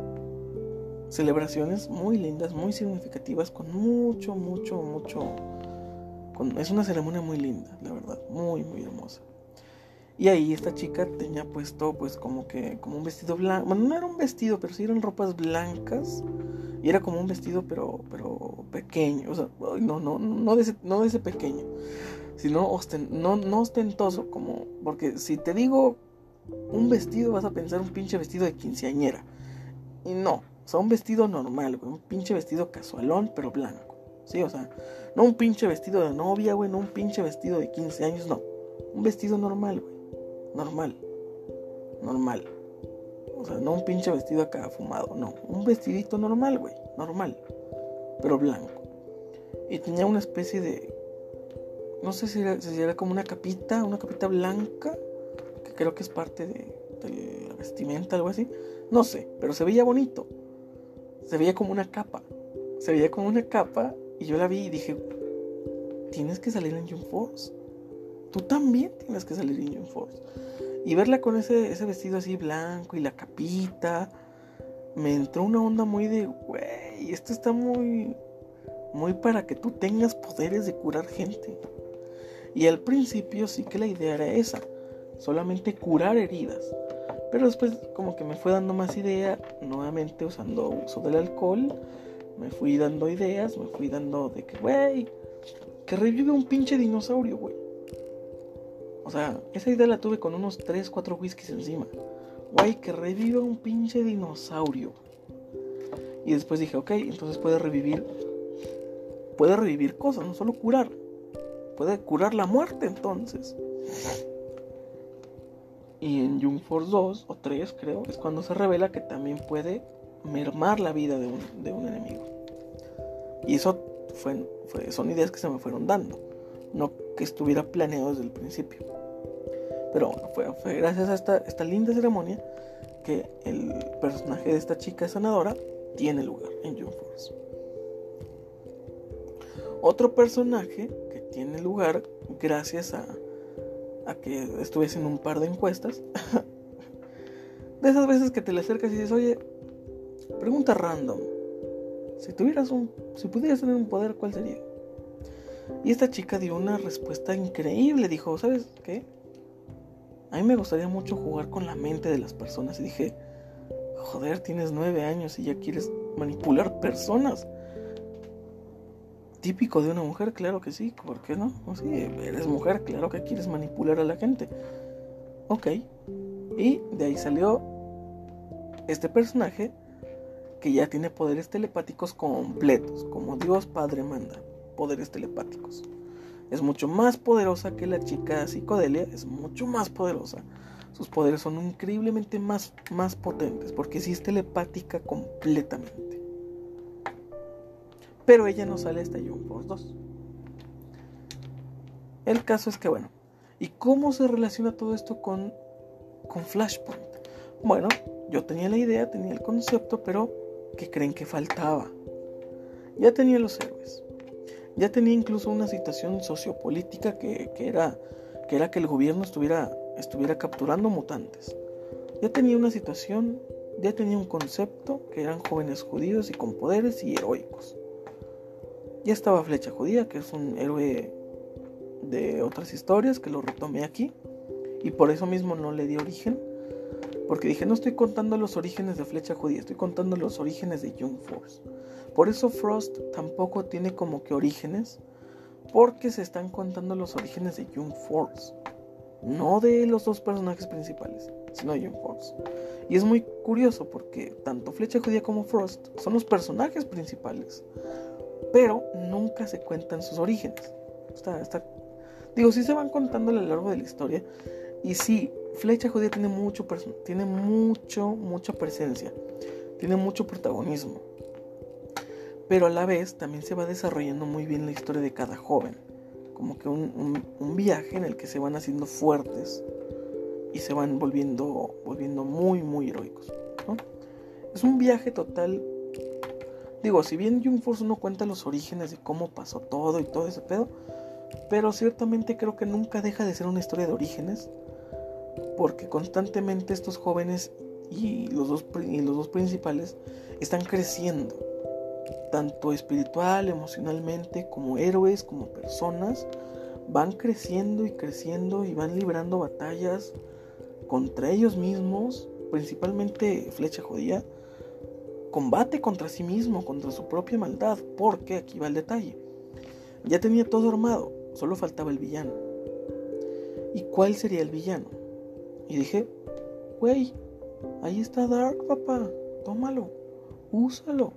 celebraciones muy lindas, muy significativas, con mucho, mucho, mucho... es una ceremonia muy linda, la verdad, muy, muy hermosa. Y ahí esta chica tenía puesto pues como que como un vestido blanco, bueno, no era un vestido, pero sí eran ropas blancas y era como un vestido pero pero pequeño, o sea, no no no no de ese pequeño, sino no, no ostentoso, como, porque si te digo un vestido vas a pensar un pinche vestido de quinceañera. Y no, o sea, un vestido normal, güey, un pinche vestido casualón, pero blanco. Sí, o sea, no un pinche vestido de novia, güey, no un pinche vestido de 15 años, no. Un vestido normal, güey. Normal. Normal. O sea, no un pinche vestido acá fumado, no. Un vestidito normal, güey. Normal. Pero blanco. Y tenía una especie de no sé si era, como una capita, una capita blanca, que creo que es parte de, la vestimenta, algo así. No sé, pero se veía bonito. Se veía como una capa. Se veía como una capa y yo la vi y dije, tienes que salir en Jump Force. Tú también tienes que salir en Jump Force. Y verla con ese, ese vestido así blanco y la capita, me entró una onda muy de, güey, esto está muy, muy para que tú tengas poderes de curar gente. Y al principio sí que la idea era esa, solamente curar heridas. Pero después como que me fue dando más idea, nuevamente usando uso del alcohol me fui dando ideas, me fui dando de que, güey, que revive un pinche dinosaurio, güey. O sea, esa idea la tuve con unos 3, 4 whiskies encima. Güey, que reviva un pinche dinosaurio. Y después dije, ok, entonces puede revivir. Puede revivir cosas, no solo curar. Puede curar la muerte entonces. Y en Jung Force 2 o 3 creo es cuando se revela que también puede mermar la vida de un, de un enemigo. Y eso fue, son ideas que se me fueron dando. No que estuviera planeado desde el principio. Pero fue, fue gracias a esta, esta linda ceremonia que el personaje de esta chica sanadora tiene lugar en Jump Force. Otro personaje tiene lugar gracias a, a que estuve haciendo un par de encuestas. [laughs] de esas veces que te le acercas y dices, oye, pregunta random. Si tuvieras un. Si pudieras tener un poder, ¿cuál sería? Y esta chica dio una respuesta increíble. Dijo, ¿sabes qué? A mí me gustaría mucho jugar con la mente de las personas. Y dije, joder, tienes nueve años y ya quieres manipular personas. Típico de una mujer, claro que sí, ¿por qué no? O sí, eres mujer, claro que quieres manipular a la gente. Ok. Y de ahí salió este personaje que ya tiene poderes telepáticos completos, como Dios Padre manda, poderes telepáticos. Es mucho más poderosa que la chica psicodelia, es mucho más poderosa. Sus poderes son increíblemente más, más potentes, porque sí es telepática completamente. Pero ella no sale hasta Young Force 2. El caso es que, bueno, ¿y cómo se relaciona todo esto con, con Flashpoint? Bueno, yo tenía la idea, tenía el concepto, pero ¿qué creen que faltaba? Ya tenía los héroes ya tenía incluso una situación sociopolítica que, era, que era que el gobierno estuviera, estuviera capturando mutantes. Ya tenía una situación, ya tenía un concepto que eran jóvenes judíos y con poderes y heroicos. Ya estaba Flecha Judía, que es un héroe de otras historias, que lo retomé aquí. Y por eso mismo no le di origen. Porque dije, no estoy contando los orígenes de Flecha Judía, estoy contando los orígenes de Young Force. Por eso Frost tampoco tiene como que orígenes, porque se están contando los orígenes de Young Force, no de los dos personajes principales, sino de Young Force. Y es muy curioso porque tanto Flecha Judía como Frost son los personajes principales, pero nunca se cuentan sus orígenes. Digo, sí se van contando a lo largo de la historia, y sí, Flecha Judía tiene mucho, tiene mucho, mucha presencia, tiene mucho protagonismo pero a la vez también se va desarrollando muy bien la historia de cada joven, como que un, viaje en el que se van haciendo fuertes y se van volviendo, volviendo muy, muy heroicos. Es un viaje total. Digo, si bien Jung Force no cuenta los orígenes de cómo pasó todo y todo ese pedo, pero ciertamente creo que nunca deja de ser una historia de orígenes, porque constantemente estos jóvenes y los dos, y los dos principales están creciendo tanto espiritual, emocionalmente, como héroes, como personas, van creciendo y creciendo y van librando batallas contra ellos mismos, principalmente Flecha Judía, combate contra sí mismo, contra su propia maldad, porque aquí va el detalle. Ya tenía todo armado, solo faltaba el villano. ¿Y cuál sería el villano? Y dije, güey, ahí está Dark, papá, tómalo, úsalo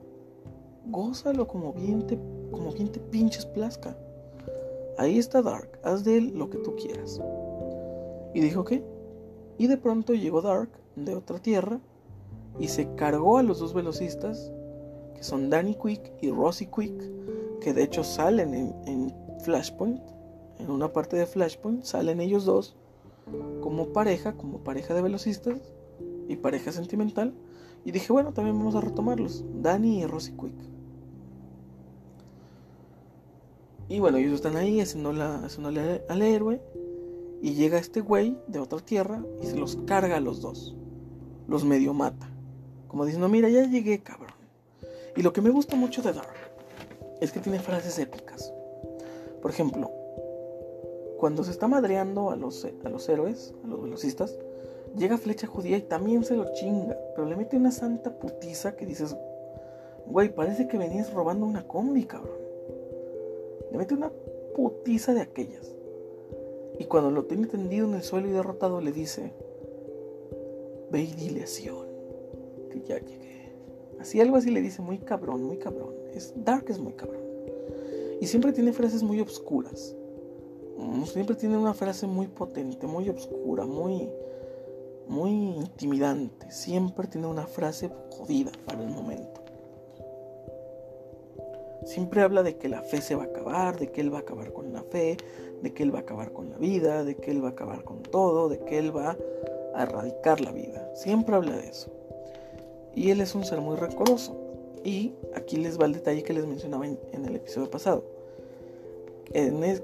gózalo como bien te, como bien te pinches plazca. Ahí está Dark, haz de él lo que tú quieras. Y dijo que. Y de pronto llegó Dark de otra tierra y se cargó a los dos velocistas, que son Danny Quick y Rosie Quick, que de hecho salen en, Flashpoint. En una parte de Flashpoint salen ellos dos como pareja, como pareja de velocistas y pareja sentimental. Y dije, bueno, también vamos a retomarlos. Danny y Rosie Quick. Y bueno, ellos están ahí haciéndole al héroe. Y llega este güey de otra tierra y se los carga a los dos. Los medio mata. Como diciendo, mira, ya llegué, cabrón. Y lo que me gusta mucho de Dark es que tiene frases épicas. Por ejemplo, cuando se está madreando a los, a los héroes, a los velocistas, llega Flecha Judía y también se lo chinga. Pero le mete una santa putiza que dices, Güey, parece que venías robando una combi, cabrón. Le mete una putiza de aquellas. Y cuando lo tiene tendido en el suelo y derrotado, le dice: Ve y que ya llegué. Así algo así le dice, muy cabrón, muy cabrón. Es, Dark es muy cabrón. Y siempre tiene frases muy obscuras. Mm, siempre tiene una frase muy potente, muy obscura, muy, muy intimidante. Siempre tiene una frase jodida para el momento. Siempre habla de que la fe se va a acabar, de que él va a acabar con la fe, de que él va a acabar con la vida, de que él va a acabar con todo, de que él va a erradicar la vida. Siempre habla de eso. Y él es un ser muy rencoroso. Y aquí les va el detalle que les mencionaba en, el episodio pasado.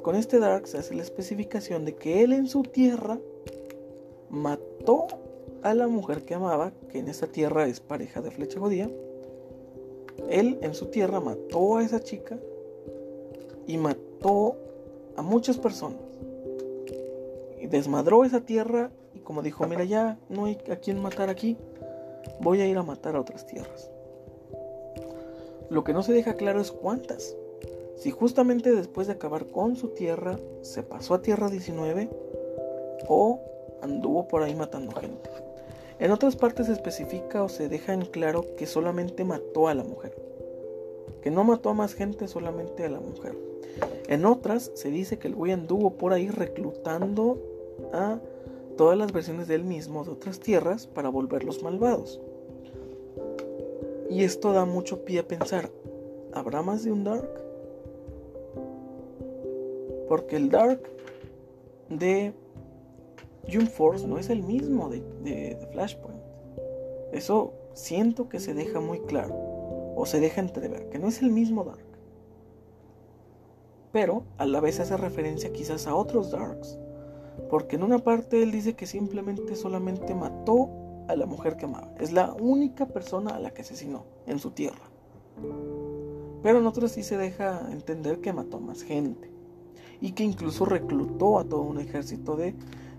con este Dark se hace la especificación de que él en su tierra mató a la mujer que amaba, que en esta tierra es pareja de Flecha Judía. Él en su tierra mató a esa chica y mató a muchas personas. Y desmadró esa tierra y como dijo, mira ya no hay a quien matar aquí, voy a ir a matar a otras tierras. Lo que no se deja claro es cuántas. Si justamente después de acabar con su tierra se pasó a Tierra 19 o anduvo por ahí matando gente. En otras partes se especifica o se deja en claro que solamente mató a la mujer. Que no mató a más gente, solamente a la mujer. En otras se dice que el güey anduvo por ahí reclutando a todas las versiones de él mismo de otras tierras para volverlos malvados. Y esto da mucho pie a pensar, ¿habrá más de un Dark? Porque el Dark de Jump Force no es el mismo de, de, Flashpoint. Eso siento que se deja muy claro, o se deja entrever, que no es el mismo Dark. Pero a la vez hace referencia quizás a otros Darks, porque en una parte él dice que simplemente solamente mató a la mujer que amaba. Es la única persona a la que asesinó en su tierra. Pero en otras sí se deja entender que mató más gente. Y que incluso reclutó a todo un ejército de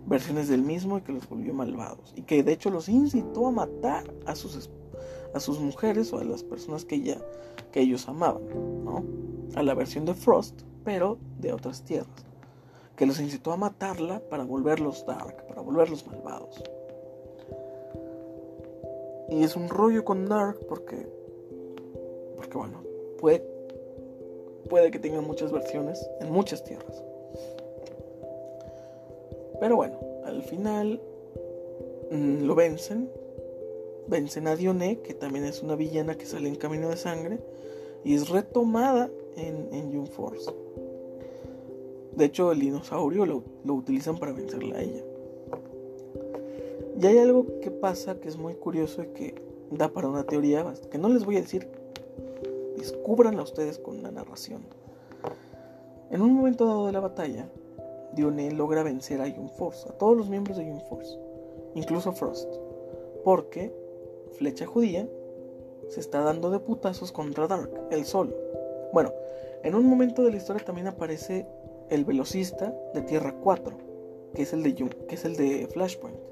versiones del mismo y que los volvió malvados. Y que de hecho los incitó a matar a sus, a sus mujeres o a las personas que, que ellos amaban. ¿no? A la versión de Frost, pero de otras tierras. Que los incitó a matarla para volverlos dark, para volverlos malvados. Y es un rollo con Dark porque, porque bueno, puede, puede que tengan muchas versiones en muchas tierras. Pero bueno, al final mm, lo vencen. Vencen a Dioné, que también es una villana que sale en Camino de Sangre. Y es retomada en, en Force. De hecho, el dinosaurio lo, lo utilizan para vencerla a ella. Y hay algo que pasa que es muy curioso y que da para una teoría que no les voy a decir. Descúbranla ustedes con la narración. En un momento dado de la batalla, Dione logra vencer a Force, a todos los miembros de Force, incluso Frost, porque Flecha Judía se está dando de putazos contra Dark, el sol. Bueno, en un momento de la historia también aparece el velocista de Tierra 4, que es el de, que es el de Flashpoint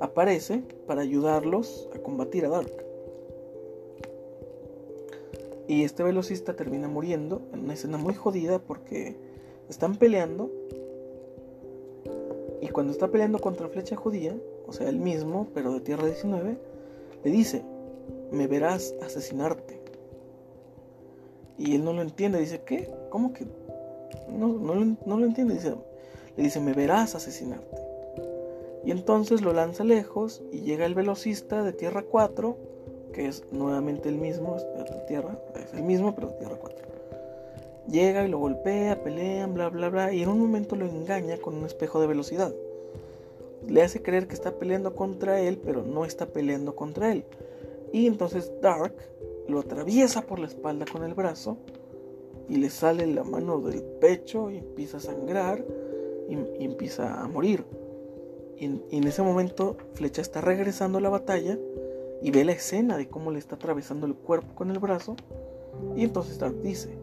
aparece para ayudarlos a combatir a Dark. Y este velocista termina muriendo en una escena muy jodida porque están peleando. Y cuando está peleando contra Flecha Judía, o sea, el mismo, pero de Tierra 19, le dice, me verás asesinarte. Y él no lo entiende, dice, ¿qué? ¿Cómo que? No, no, lo entiende, dice, le dice, me verás asesinarte. Y entonces lo lanza lejos y llega el velocista de Tierra 4, que es nuevamente el mismo, de Tierra, es el mismo, pero de Tierra 4. Llega y lo golpea, pelean, bla, bla, bla, y en un momento lo engaña con un espejo de velocidad. Le hace creer que está peleando contra él, pero no está peleando contra él. Y entonces Dark lo atraviesa por la espalda con el brazo y le sale la mano del pecho y empieza a sangrar y empieza a morir. Y en, ese momento Flecha está regresando a la batalla y ve la escena de cómo le está atravesando el cuerpo con el brazo. Y entonces dice,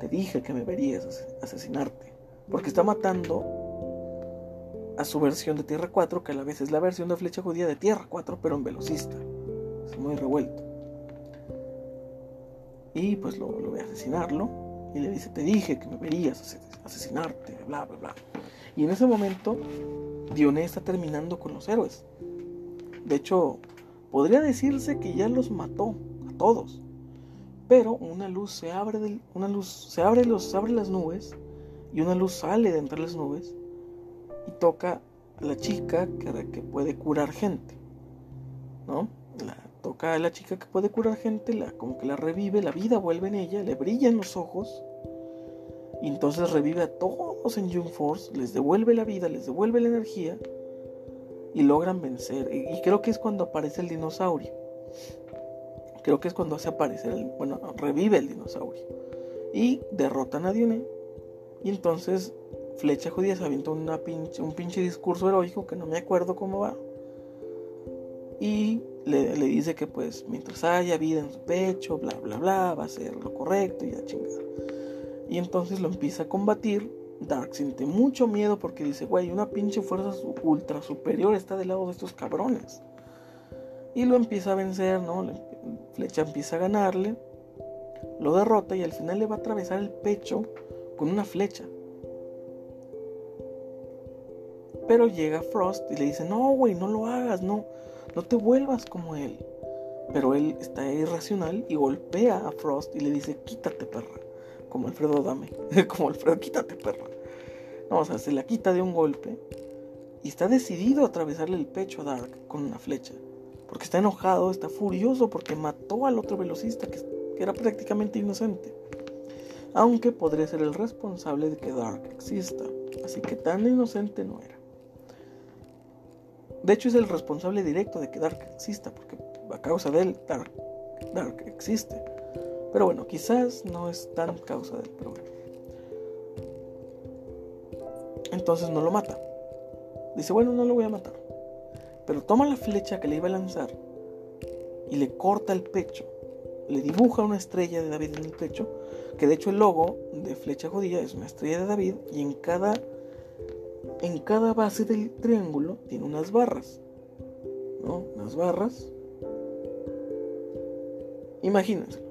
te dije que me verías asesinarte. Porque está matando a su versión de Tierra 4, que a la vez es la versión de Flecha Judía de Tierra 4, pero en velocista. Es muy revuelto. y pues lo, lo ve a asesinarlo y le dice, te dije que me verías asesinarte, bla, bla, bla. Y en ese momento, Dioné está terminando con los héroes. De hecho, podría decirse que ya los mató a todos. Pero una luz se abre, una luz se abre, los, abre las nubes y una luz sale de entre las nubes y toca a la chica que puede curar gente. ¿No? Toca a la chica que puede curar gente, la, como que la revive, la vida vuelve en ella, le brillan los ojos. Y entonces revive a todos en June Force, les devuelve la vida, les devuelve la energía y logran vencer. Y, creo que es cuando aparece el dinosaurio. Creo que es cuando hace aparecer, el, bueno, revive el dinosaurio. Y derrotan a Dioné. Y entonces Flecha Judía se avienta una un pinche discurso heroico que no me acuerdo cómo va. Y le, dice que pues mientras haya vida en su pecho, bla, bla, bla, va a ser lo correcto y a chingar. Y entonces lo empieza a combatir. Dark siente mucho miedo porque dice, güey, una pinche fuerza ultra superior está del lado de estos cabrones. Y lo empieza a vencer, ¿no? Flecha empieza a ganarle, lo derrota y al final le va a atravesar el pecho con una flecha. Pero llega Frost y le dice, no, güey, no lo hagas, no, no te vuelvas como él. Pero él está irracional y golpea a Frost y le dice, quítate, perra. Como Alfredo Dame. [laughs] como Alfredo, quítate, perra. No, o sea, se la quita de un golpe. Y está decidido a atravesarle el pecho a Dark con una flecha. Porque está enojado, está furioso porque mató al otro velocista que, era prácticamente inocente. Aunque podría ser el responsable de que Dark exista. Así que tan inocente no era. De hecho, es el responsable directo de que Dark exista, porque a causa de él, Dark, Dark existe. Pero bueno, quizás no es tan causa de él, pero bueno. Entonces no lo mata. Dice, bueno, no lo voy a matar. Pero toma la flecha que le iba a lanzar y le corta el pecho. Le dibuja una estrella de David en el pecho, que de hecho el logo de flecha judía es una estrella de David y en cada en cada base del triángulo tiene unas barras. ¿No? Unas barras. Imagínense.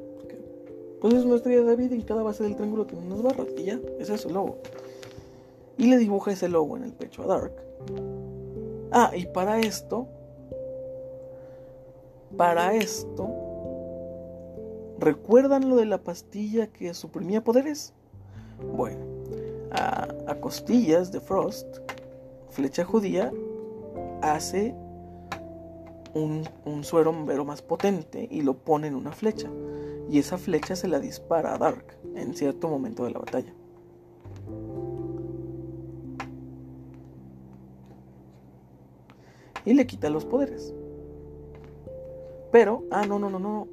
Pues es una estrella de David y cada base del triángulo tiene unas barras. Y ya, ese es el logo. Y le dibuja ese logo en el pecho a Dark. Ah, y para esto. Para esto. ¿Recuerdan lo de la pastilla que suprimía poderes? Bueno a, costillas de Frost, Flecha Judía hace un, un suero más potente y lo pone en una flecha. Y esa flecha se la dispara a Dark en cierto momento de la batalla. Y le quita los poderes. Pero, ah, no, no, no, no.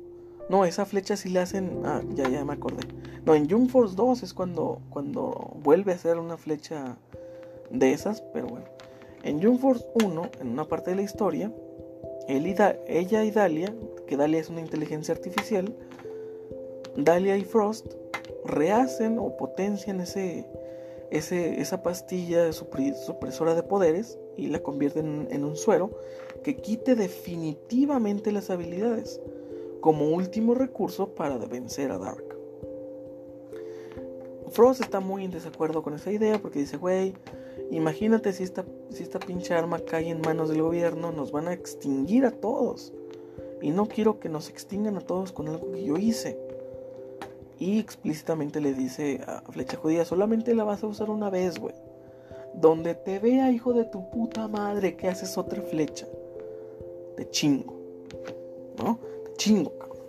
No, esa flecha sí le hacen. Ah, ya, ya me acordé. No, en Jump Force 2 es cuando, cuando vuelve a ser una flecha de esas, pero bueno. En Jump Force 1, en una parte de la historia, ella y Dalia, que Dalia es una inteligencia artificial, Dalia y Frost rehacen o potencian ese, ese, esa pastilla supresora de poderes y la convierten en un suero que quite definitivamente las habilidades como último recurso para vencer a Dark. Frost está muy en desacuerdo con esa idea porque dice, güey, imagínate si esta, si esta pinche arma cae en manos del gobierno, nos van a extinguir a todos. Y no quiero que nos extingan a todos con algo que yo hice. Y explícitamente le dice a Flecha Judía, solamente la vas a usar una vez, güey. Donde te vea, hijo de tu puta madre, que haces otra flecha. Te chingo. ¿No? Chingo, cabrón.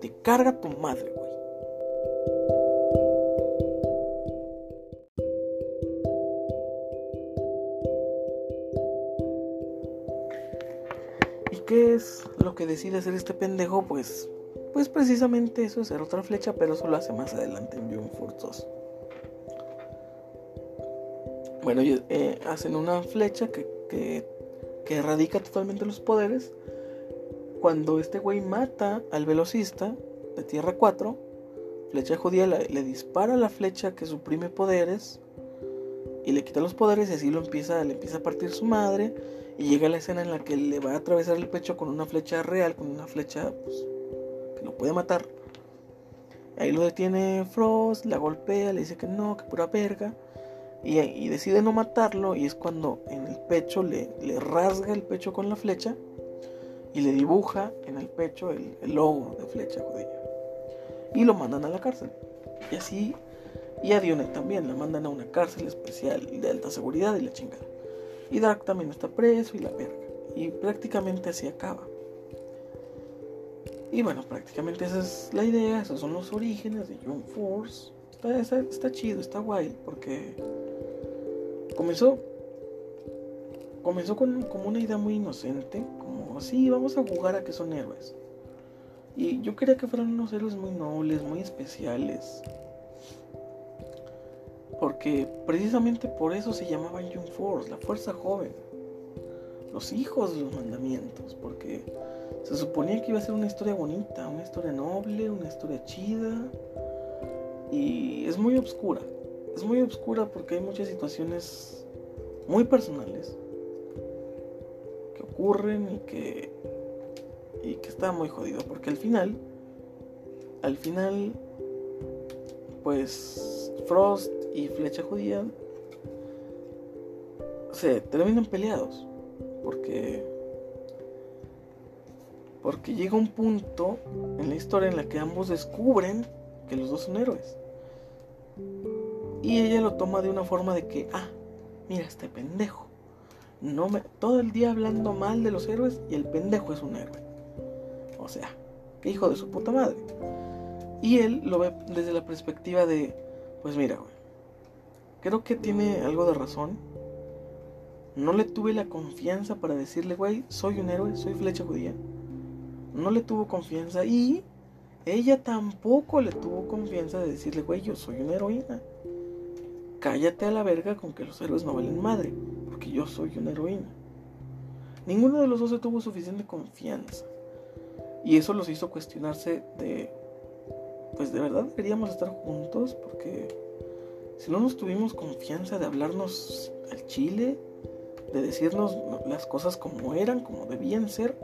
Te, carga tu madre, güey. ¿Qué es lo que decide hacer este pendejo? Pues, pues precisamente eso, hacer otra flecha, pero eso lo hace más adelante en June Force Bueno, eh, hacen una flecha que, que, que erradica totalmente los poderes. Cuando este güey mata al velocista de Tierra 4, Flecha Judía le, dispara la flecha que suprime poderes y le quita los poderes y así lo empieza, le empieza a partir su madre y llega la escena en la que le va a atravesar el pecho con una flecha real, con una flecha pues, que lo puede matar. Ahí lo detiene Frost, la golpea, le dice que no, que pura verga. Y, decide no matarlo y es cuando en el pecho le, rasga el pecho con la flecha y le dibuja en el pecho el, el logo de flecha judía. Y lo mandan a la cárcel. Y así, y a Dionet también, la mandan a una cárcel especial de alta seguridad y la chingada. Y Dark también está preso y la verga. Y prácticamente así acaba. Y bueno, prácticamente esa es la idea, esos son los orígenes de Young Force. Está, está, chido, está guay, porque comenzó comenzó con como una idea muy inocente, como así, vamos a jugar a que son héroes. Y yo quería que fueran unos héroes muy nobles, muy especiales. Porque precisamente por eso se llamaban Young Force, la fuerza joven. Los hijos de los mandamientos, porque se suponía que iba a ser una historia bonita, una historia noble, una historia chida. Y es muy oscura. Es muy oscura porque hay muchas situaciones muy personales ocurren y que y que está muy jodido porque al final al final pues Frost y Flecha Judía se terminan peleados porque porque llega un punto en la historia en la que ambos descubren que los dos son héroes. Y ella lo toma de una forma de que, ah, mira este pendejo. No me, todo el día hablando mal de los héroes y el pendejo es un héroe. O sea, hijo de su puta madre. Y él lo ve desde la perspectiva de, pues mira, güey, creo que tiene algo de razón. No le tuve la confianza para decirle, güey, soy un héroe, soy flecha judía no le tuvo confianza y ella tampoco le tuvo confianza de decirle, güey, yo soy una heroína. Cállate a la verga con que los héroes no valen madre, porque yo soy una heroína. Ninguno de los dos se tuvo suficiente confianza. Y eso los hizo cuestionarse de, pues de verdad deberíamos estar juntos, porque si no nos tuvimos confianza de hablarnos al chile, de decirnos las cosas como eran, como debían ser,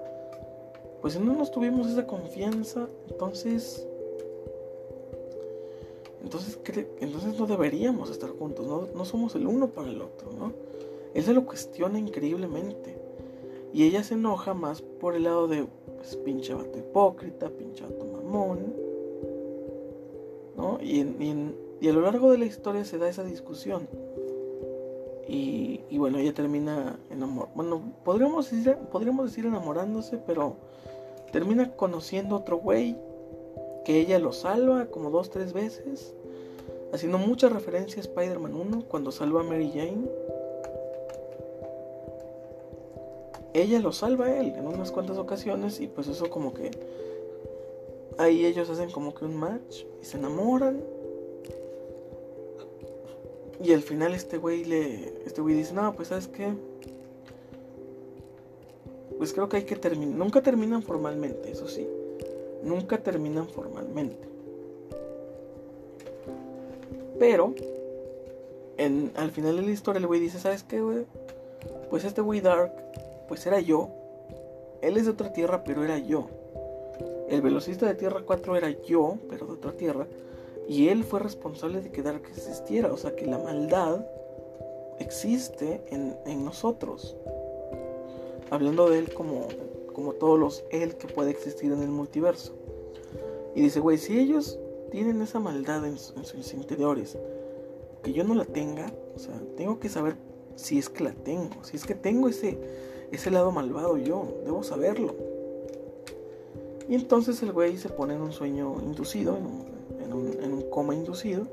pues si no nos tuvimos esa confianza, entonces entonces, entonces no deberíamos estar juntos, no, somos el uno para el otro, ¿no? Él se lo cuestiona increíblemente. Y ella se enoja más por el lado de, pues, pinche vato hipócrita, pinche vato mamón, ¿no? Y, y, a lo largo de la historia se da esa discusión. Y, y bueno, ella termina enamor Bueno, podríamos decir, podríamos decir enamorándose, pero termina conociendo otro güey que ella lo salva como dos, tres veces, haciendo mucha referencia a Spider-Man 1 cuando salva a Mary Jane. Ella lo salva a él en unas cuantas ocasiones y pues eso como que ahí ellos hacen como que un match y se enamoran. Y al final este güey le este güey dice, "No, pues sabes qué? pues creo que hay que terminar. Nunca terminan formalmente, eso sí. Nunca terminan formalmente. Pero, en, al final de la historia, el güey dice: ¿Sabes qué, güey? Pues este güey Dark, pues era yo. Él es de otra tierra, pero era yo. El velocista de Tierra 4 era yo, pero de otra tierra. Y él fue responsable de que Dark existiera. O sea que la maldad existe en, en nosotros hablando de él como, como todos los él que puede existir en el multiverso. Y dice, güey, si ellos tienen esa maldad en, sus interiores, que yo no la tenga, o sea, tengo que saber si es que la tengo, si es que tengo ese, ese lado malvado yo, debo saberlo. Y entonces el güey se pone en un sueño inducido, en un, coma inducido,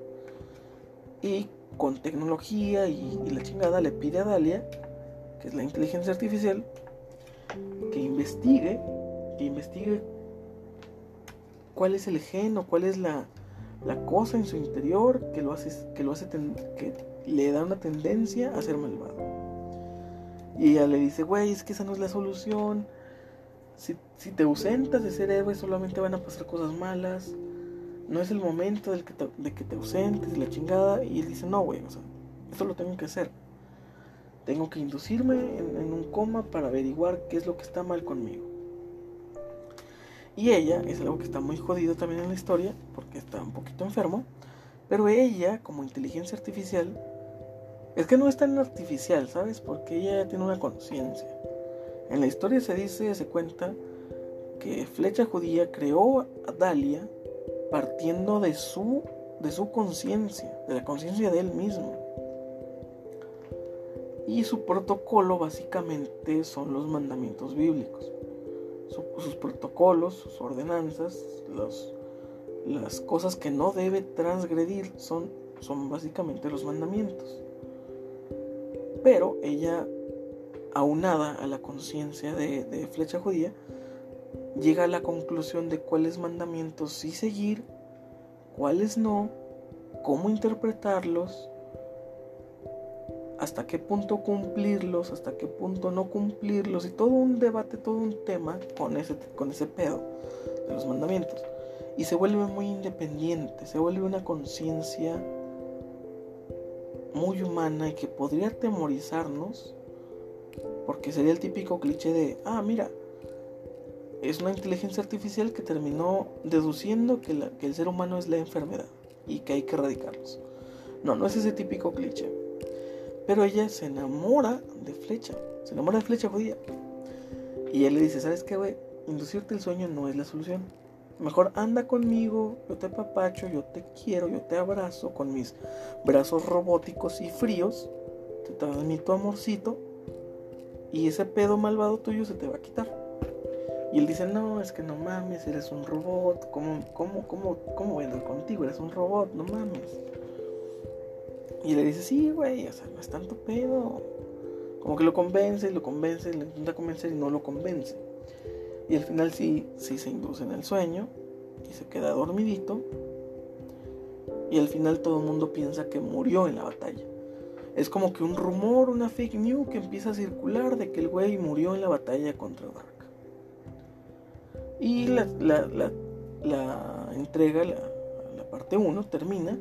y con tecnología y, la chingada le pide a Dalia, que es la inteligencia artificial, que investigue, que investigue cuál es el gen o cuál es la, la cosa en su interior que lo hace, que lo hace que le da una tendencia a ser malvado. Y ella le dice, güey, es que esa no es la solución. Si, si, te ausentas de ser héroe, solamente van a pasar cosas malas. No es el momento del que de que te ausentes, la chingada. Y él dice, no, güey, o sea, esto lo tengo que hacer. Tengo que inducirme en, un coma para averiguar qué es lo que está mal conmigo. Y ella es algo que está muy jodido también en la historia, porque está un poquito enfermo. Pero ella, como inteligencia artificial, es que no es tan artificial, ¿sabes? Porque ella tiene una conciencia. En la historia se dice, se cuenta, que Flecha Judía creó a Dalia partiendo de su, de su conciencia, de la conciencia de él mismo. Y su protocolo básicamente son los mandamientos bíblicos. sus protocolos, sus ordenanzas, las cosas que no debe transgredir son, son básicamente los mandamientos. Pero ella, aunada a la conciencia de, flecha judía, llega a la conclusión de cuáles mandamientos sí seguir, cuáles no, cómo interpretarlos, hasta qué punto cumplirlos, hasta qué punto no cumplirlos, y todo un debate, todo un tema con ese, con ese pedo de los mandamientos. Y se vuelve muy independiente, se vuelve una conciencia muy humana y que podría atemorizarnos, porque sería el típico cliché de, ah, mira, es una inteligencia artificial que terminó deduciendo que, que, el ser humano es la enfermedad y que hay que erradicarlos. No, no es ese típico cliché. Pero ella se enamora de Flecha, se enamora de Flecha judía. Y él le dice, ¿sabes qué, güey? Inducirte el sueño no es la solución. Mejor anda conmigo, yo te papacho, yo te quiero, yo te abrazo con mis brazos robóticos y fríos. Te transmito amorcito y ese pedo malvado tuyo se te va a quitar. Y él dice, no, es que no mames, eres un robot, ¿cómo, cómo, cómo, cómo voy a andar contigo? Eres un robot, no mames. Y le dice, sí, güey, o sea, no es tanto pedo. Como que lo convence, lo convence, le intenta convencer y no lo convence. Y al final sí, sí se induce en el sueño y se queda dormidito. Y al final todo el mundo piensa que murió en la batalla. Es como que un rumor, una fake news que empieza a circular de que el güey murió en la batalla contra Dark. Y la, la, entrega, la, parte 1, termina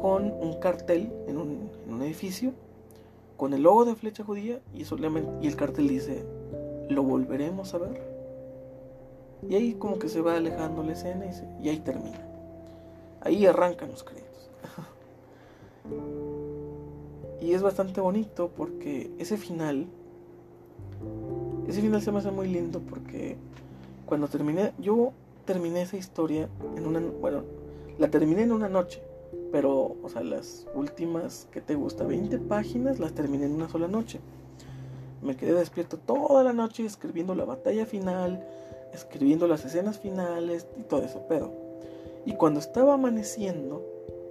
con un cartel en un, en un, edificio con el logo de flecha judía y, solamente, y el cartel dice, lo volveremos a ver. Y ahí como que se va alejando la escena y, ahí termina. Ahí arrancan los créditos. [laughs] y es bastante bonito porque ese final, ese final se me hace muy lindo porque cuando terminé, yo terminé esa historia en una, bueno, la terminé en una noche, pero, o sea, las últimas, que te gusta? 20 páginas las terminé en una sola noche. Me quedé despierto toda la noche escribiendo la batalla final, escribiendo las escenas finales y todo eso, pero... Y cuando estaba amaneciendo,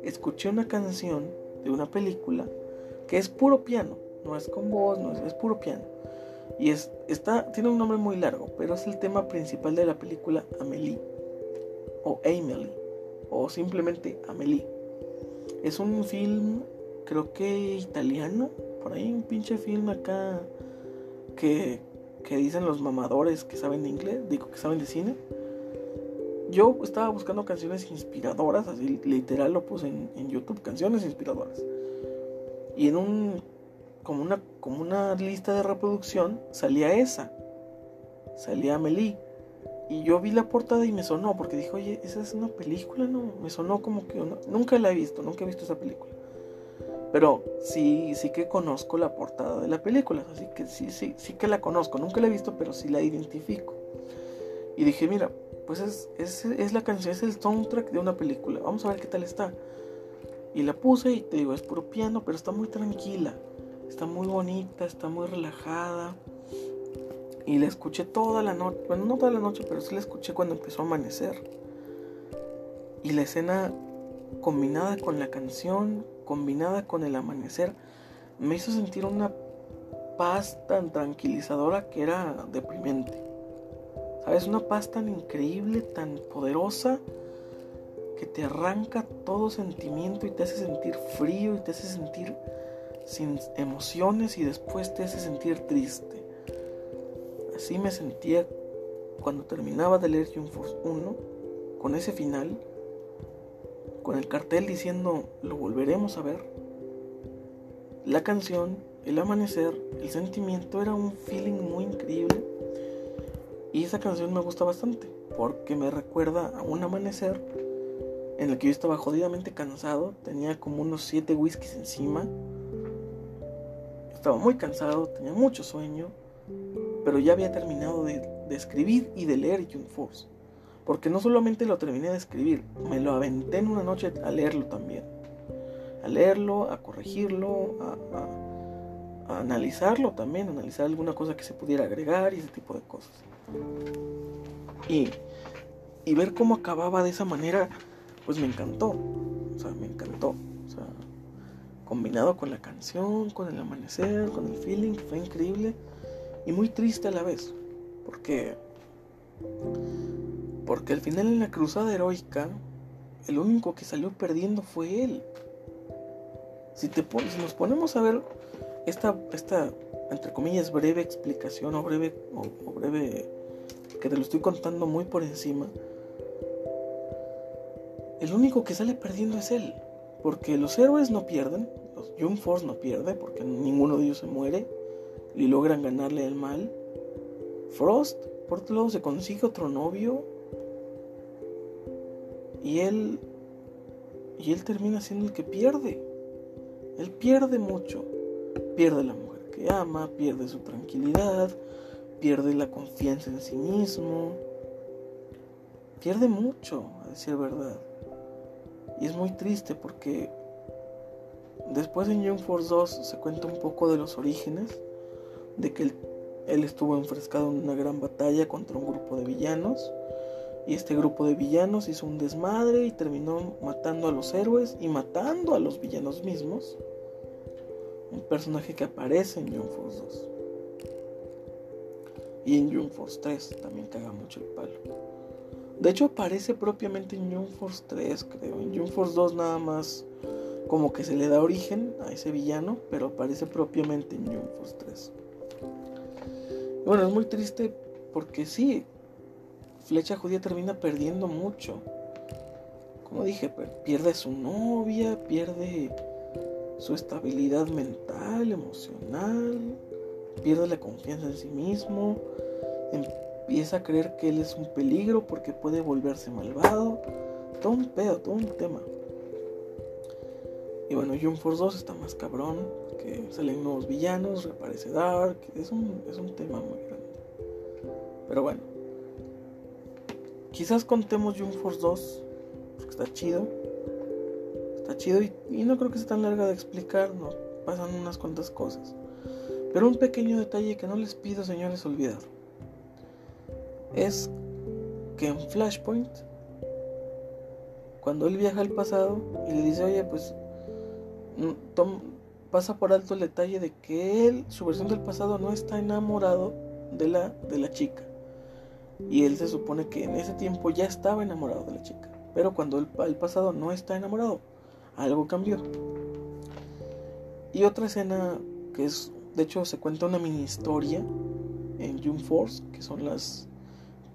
escuché una canción de una película que es puro piano, no es con voz, no es, es puro piano. Y es, está, tiene un nombre muy largo, pero es el tema principal de la película Amelie, o Amelie, o simplemente Amelie. Es un film, creo que italiano, por ahí un pinche film acá que, que dicen los mamadores que saben de inglés, digo que saben de cine. Yo estaba buscando canciones inspiradoras, así literal lo puse en, YouTube, canciones inspiradoras. Y en un, como una, como una lista de reproducción, salía esa, salía Amelie. Y yo vi la portada y me sonó, porque dije, oye, esa es una película, ¿no? Me sonó como que nunca la he visto, nunca he visto esa película. Pero sí, sí que conozco la portada de la película, así que sí, sí, sí que la conozco. Nunca la he visto, pero sí la identifico. Y dije, mira, pues es, es, es la canción, es el soundtrack de una película. Vamos a ver qué tal está. Y la puse y te digo, es puro piano, pero está muy tranquila. Está muy bonita, está muy relajada. Y la escuché toda la noche, bueno, no toda la noche, pero sí la escuché cuando empezó a amanecer. Y la escena combinada con la canción, combinada con el amanecer, me hizo sentir una paz tan tranquilizadora que era deprimente. ¿Sabes? Una paz tan increíble, tan poderosa, que te arranca todo sentimiento y te hace sentir frío y te hace sentir sin emociones y después te hace sentir triste. Así me sentía cuando terminaba de leer Force 1, con ese final, con el cartel diciendo lo volveremos a ver. La canción, el amanecer, el sentimiento era un feeling muy increíble. Y esa canción me gusta bastante porque me recuerda a un amanecer en el que yo estaba jodidamente cansado, tenía como unos 7 whiskies encima, estaba muy cansado, tenía mucho sueño, pero ya había terminado de, escribir y de leer June Force. Porque no solamente lo terminé de escribir, me lo aventé en una noche a leerlo también. A leerlo, a corregirlo, a, analizarlo también, analizar alguna cosa que se pudiera agregar y ese tipo de cosas. Y, y ver cómo acababa de esa manera, pues me encantó. O sea, me encantó. O sea, combinado con la canción, con el amanecer, con el feeling, fue increíble y muy triste a la vez. Porque, porque al final en la cruzada heroica, el único que salió perdiendo fue él. Si, te si nos ponemos a ver esta, esta, entre comillas, breve explicación o breve, o breve, que te lo estoy contando muy por encima, el único que sale perdiendo es él. Porque los héroes no pierden, los Young Force no pierde, porque ninguno de ellos se muere y logran ganarle al mal. Frost, por otro lado, se consigue otro novio y él y él termina siendo el que pierde. Él pierde mucho. Pierde la mujer que ama, pierde su tranquilidad, pierde la confianza en sí mismo. Pierde mucho, a decir verdad. Y es muy triste porque después en Young Force 2 se cuenta un poco de los orígenes, de que él, él estuvo enfrescado en una gran batalla contra un grupo de villanos. Y este grupo de villanos hizo un desmadre y terminó matando a los héroes y matando a los villanos mismos. Un personaje que aparece en Young Force 2. Y en Young Force 3 también caga mucho el palo. De hecho aparece propiamente en Young Force 3, creo. En Young Force 2 nada más como que se le da origen a ese villano, pero aparece propiamente en Young Force 3. bueno, es muy triste porque sí, Flecha Judía termina perdiendo mucho. Como dije, pierde su novia, pierde su estabilidad mental, emocional, pierde la confianza en sí mismo, empieza a creer que él es un peligro porque puede volverse malvado. Todo un pedo, todo un tema. Y bueno, Jump Force 2 está más cabrón, que salen nuevos villanos, reaparece Dark, es un, es un tema muy grande. Pero bueno, quizás contemos Jump Force 2, porque está chido. Está chido y, no creo que sea tan larga de explicar, no pasan unas cuantas cosas. Pero un pequeño detalle que no les pido, señores, olvidar es que en Flashpoint, cuando él viaja al pasado y le dice, oye, pues pasa por alto el detalle de que él, su versión del pasado, no está enamorado de la, de la chica. Y él se supone que en ese tiempo ya estaba enamorado de la chica. Pero cuando el, el pasado no está enamorado, algo cambió. Y otra escena que es, de hecho, se cuenta una mini historia en June Force, que son las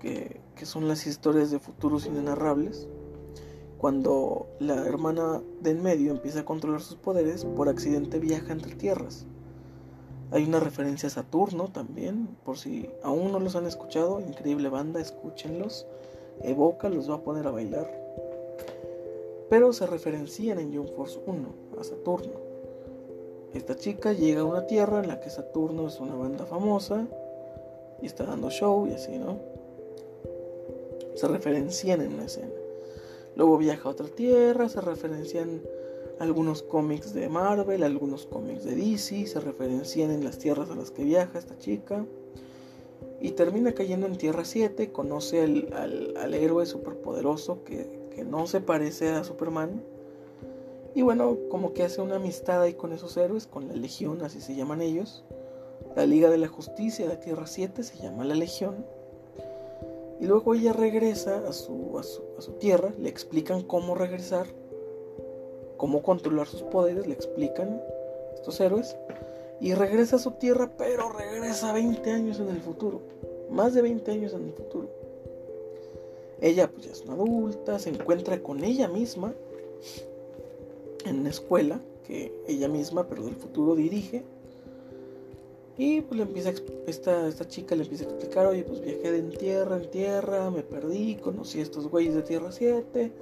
que, son las historias de futuros inenarrables, cuando la hermana de en medio empieza a controlar sus poderes, por accidente viaja entre tierras. Hay una referencia a Saturno también, por si aún no los han escuchado, increíble banda, escúchenlos. Evoca los va a poner a bailar. Pero se referencian en Young Force 1 a Saturno. Esta chica llega a una tierra en la que Saturno es una banda famosa y está dando show y así, ¿no? se referencian en una escena. Luego viaja a otra tierra, se referencian algunos cómics de Marvel, algunos cómics de DC, se referencian en las tierras a las que viaja esta chica. Y termina cayendo en Tierra 7, conoce al, héroe superpoderoso que, que no se parece a Superman. Y bueno, como que hace una amistad ahí con esos héroes, con la Legión, así se llaman ellos. La Liga de la Justicia de Tierra 7 se llama la Legión. Y luego ella regresa a su, a su, tierra, le explican cómo regresar, cómo controlar sus poderes, le explican estos héroes. Y regresa a su tierra, pero regresa 20 años en el futuro. Más de 20 años en el futuro. Ella pues ya es una adulta, se encuentra con ella misma en una escuela que ella misma, pero del futuro, dirige. Y pues le empieza esta, esta chica le empieza a explicar, oye, pues viajé de en tierra en tierra, me perdí, conocí a estos güeyes de Tierra 7,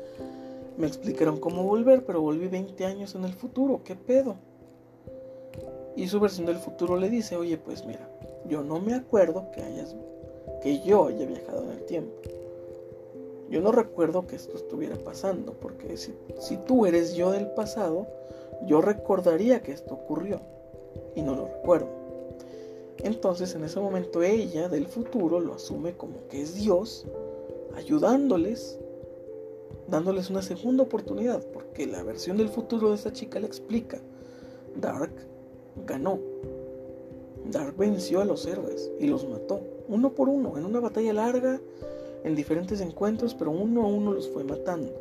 me explicaron cómo volver, pero volví 20 años en el futuro, ¿qué pedo? Y su versión del futuro le dice, oye, pues mira, yo no me acuerdo que hayas, que yo haya viajado en el tiempo. Yo no recuerdo que esto estuviera pasando, porque si, si tú eres yo del pasado, yo recordaría que esto ocurrió y no lo recuerdo. Entonces en ese momento ella del futuro lo asume como que es Dios, ayudándoles, dándoles una segunda oportunidad, porque la versión del futuro de esta chica le explica, Dark ganó. Dark venció a los héroes y los mató, uno por uno, en una batalla larga, en diferentes encuentros, pero uno a uno los fue matando.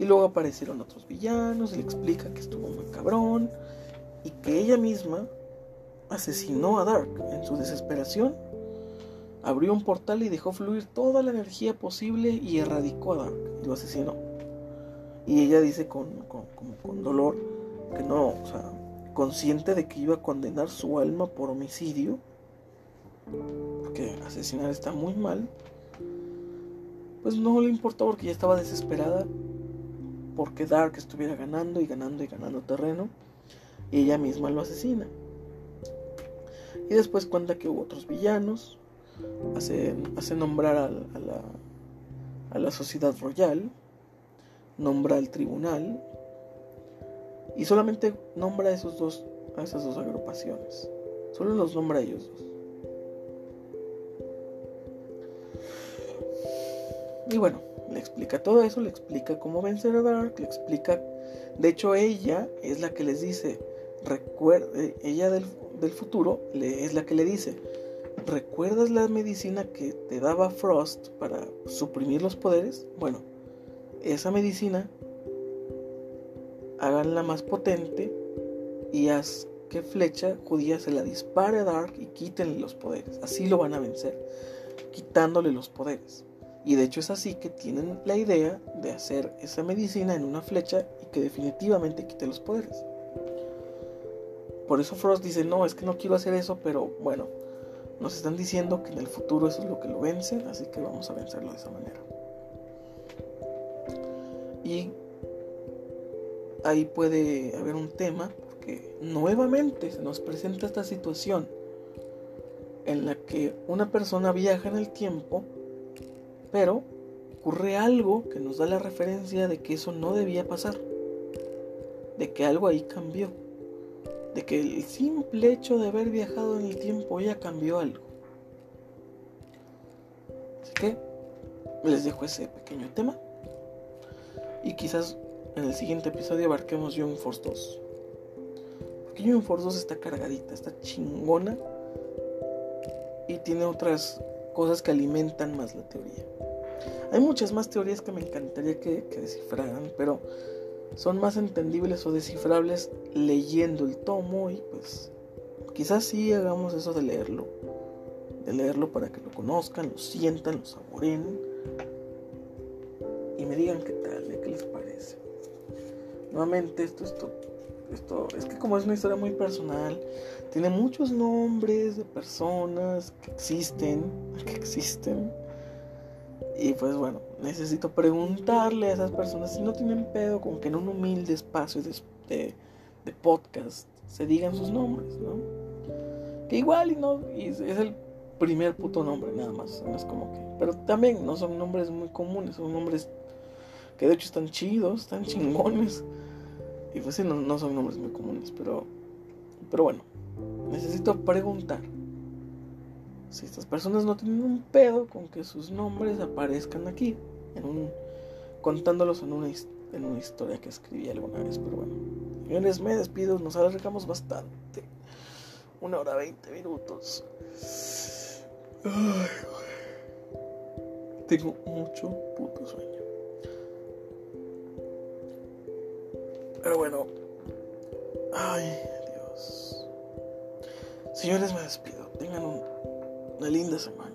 Y luego aparecieron otros villanos, y le explica que estuvo muy cabrón y que ella misma asesinó a Dark en su desesperación. Abrió un portal y dejó fluir toda la energía posible y erradicó a Dark y lo asesinó. Y ella dice con, con, con dolor que no, o sea, consciente de que iba a condenar su alma por homicidio, porque asesinar está muy mal, pues no le importó porque ya estaba desesperada porque Dark estuviera ganando y ganando y ganando terreno, y ella misma lo asesina. Y después cuenta que hubo otros villanos, hace, hace nombrar a, la, a la sociedad royal, nombra al tribunal, y solamente nombra a, esos dos, a esas dos agrupaciones. Solo los nombra a ellos dos. Y bueno, le explica todo eso, le explica cómo vencer a Dark, le explica... De hecho, ella es la que les dice, recuerde, ella del, del futuro le, es la que le dice, ¿recuerdas la medicina que te daba Frost para suprimir los poderes? Bueno, esa medicina háganla más potente y haz que Flecha judía se la dispare a Dark y quítenle los poderes. Así lo van a vencer, quitándole los poderes. Y de hecho es así que tienen la idea de hacer esa medicina en una flecha y que definitivamente quite los poderes. Por eso Frost dice, no, es que no quiero hacer eso, pero bueno, nos están diciendo que en el futuro eso es lo que lo vence, así que vamos a vencerlo de esa manera. Y ahí puede haber un tema, porque nuevamente se nos presenta esta situación en la que una persona viaja en el tiempo, pero ocurre algo que nos da la referencia de que eso no debía pasar, de que algo ahí cambió, de que el simple hecho de haber viajado en el tiempo ya cambió algo. Así que les dejo ese pequeño tema y quizás en el siguiente episodio abarquemos Young Force 2. Porque Young Force 2 está cargadita, está chingona. Y tiene otras cosas que alimentan más la teoría. Hay muchas más teorías que me encantaría que, descifraran, pero son más entendibles o descifrables leyendo el tomo y pues quizás sí hagamos eso de leerlo. De leerlo para que lo conozcan, lo sientan, lo saboren y me digan qué tal, qué les parece. Nuevamente, esto, esto, esto, es que como es una historia muy personal, tiene muchos nombres de personas que existen, que existen. Y pues bueno, necesito preguntarle a esas personas si no tienen pedo con que en un humilde espacio de, de, podcast se digan sus nombres, ¿no? Que igual y no, y es el primer puto nombre nada más, no es como que, pero también no son nombres muy comunes, son nombres que de hecho están chidos, están chingones. Y pues sí, no, son nombres muy comunes, pero, pero bueno, necesito preguntar si estas personas no tienen un pedo con que sus nombres aparezcan aquí, en un, contándolos en una, en una historia que escribí alguna vez, pero bueno. Señores, me despido, nos alargamos bastante. Una hora veinte minutos. tengo mucho puto sueño. Pero bueno. Ay, Dios. Señores, me despido. Tengan una linda semana.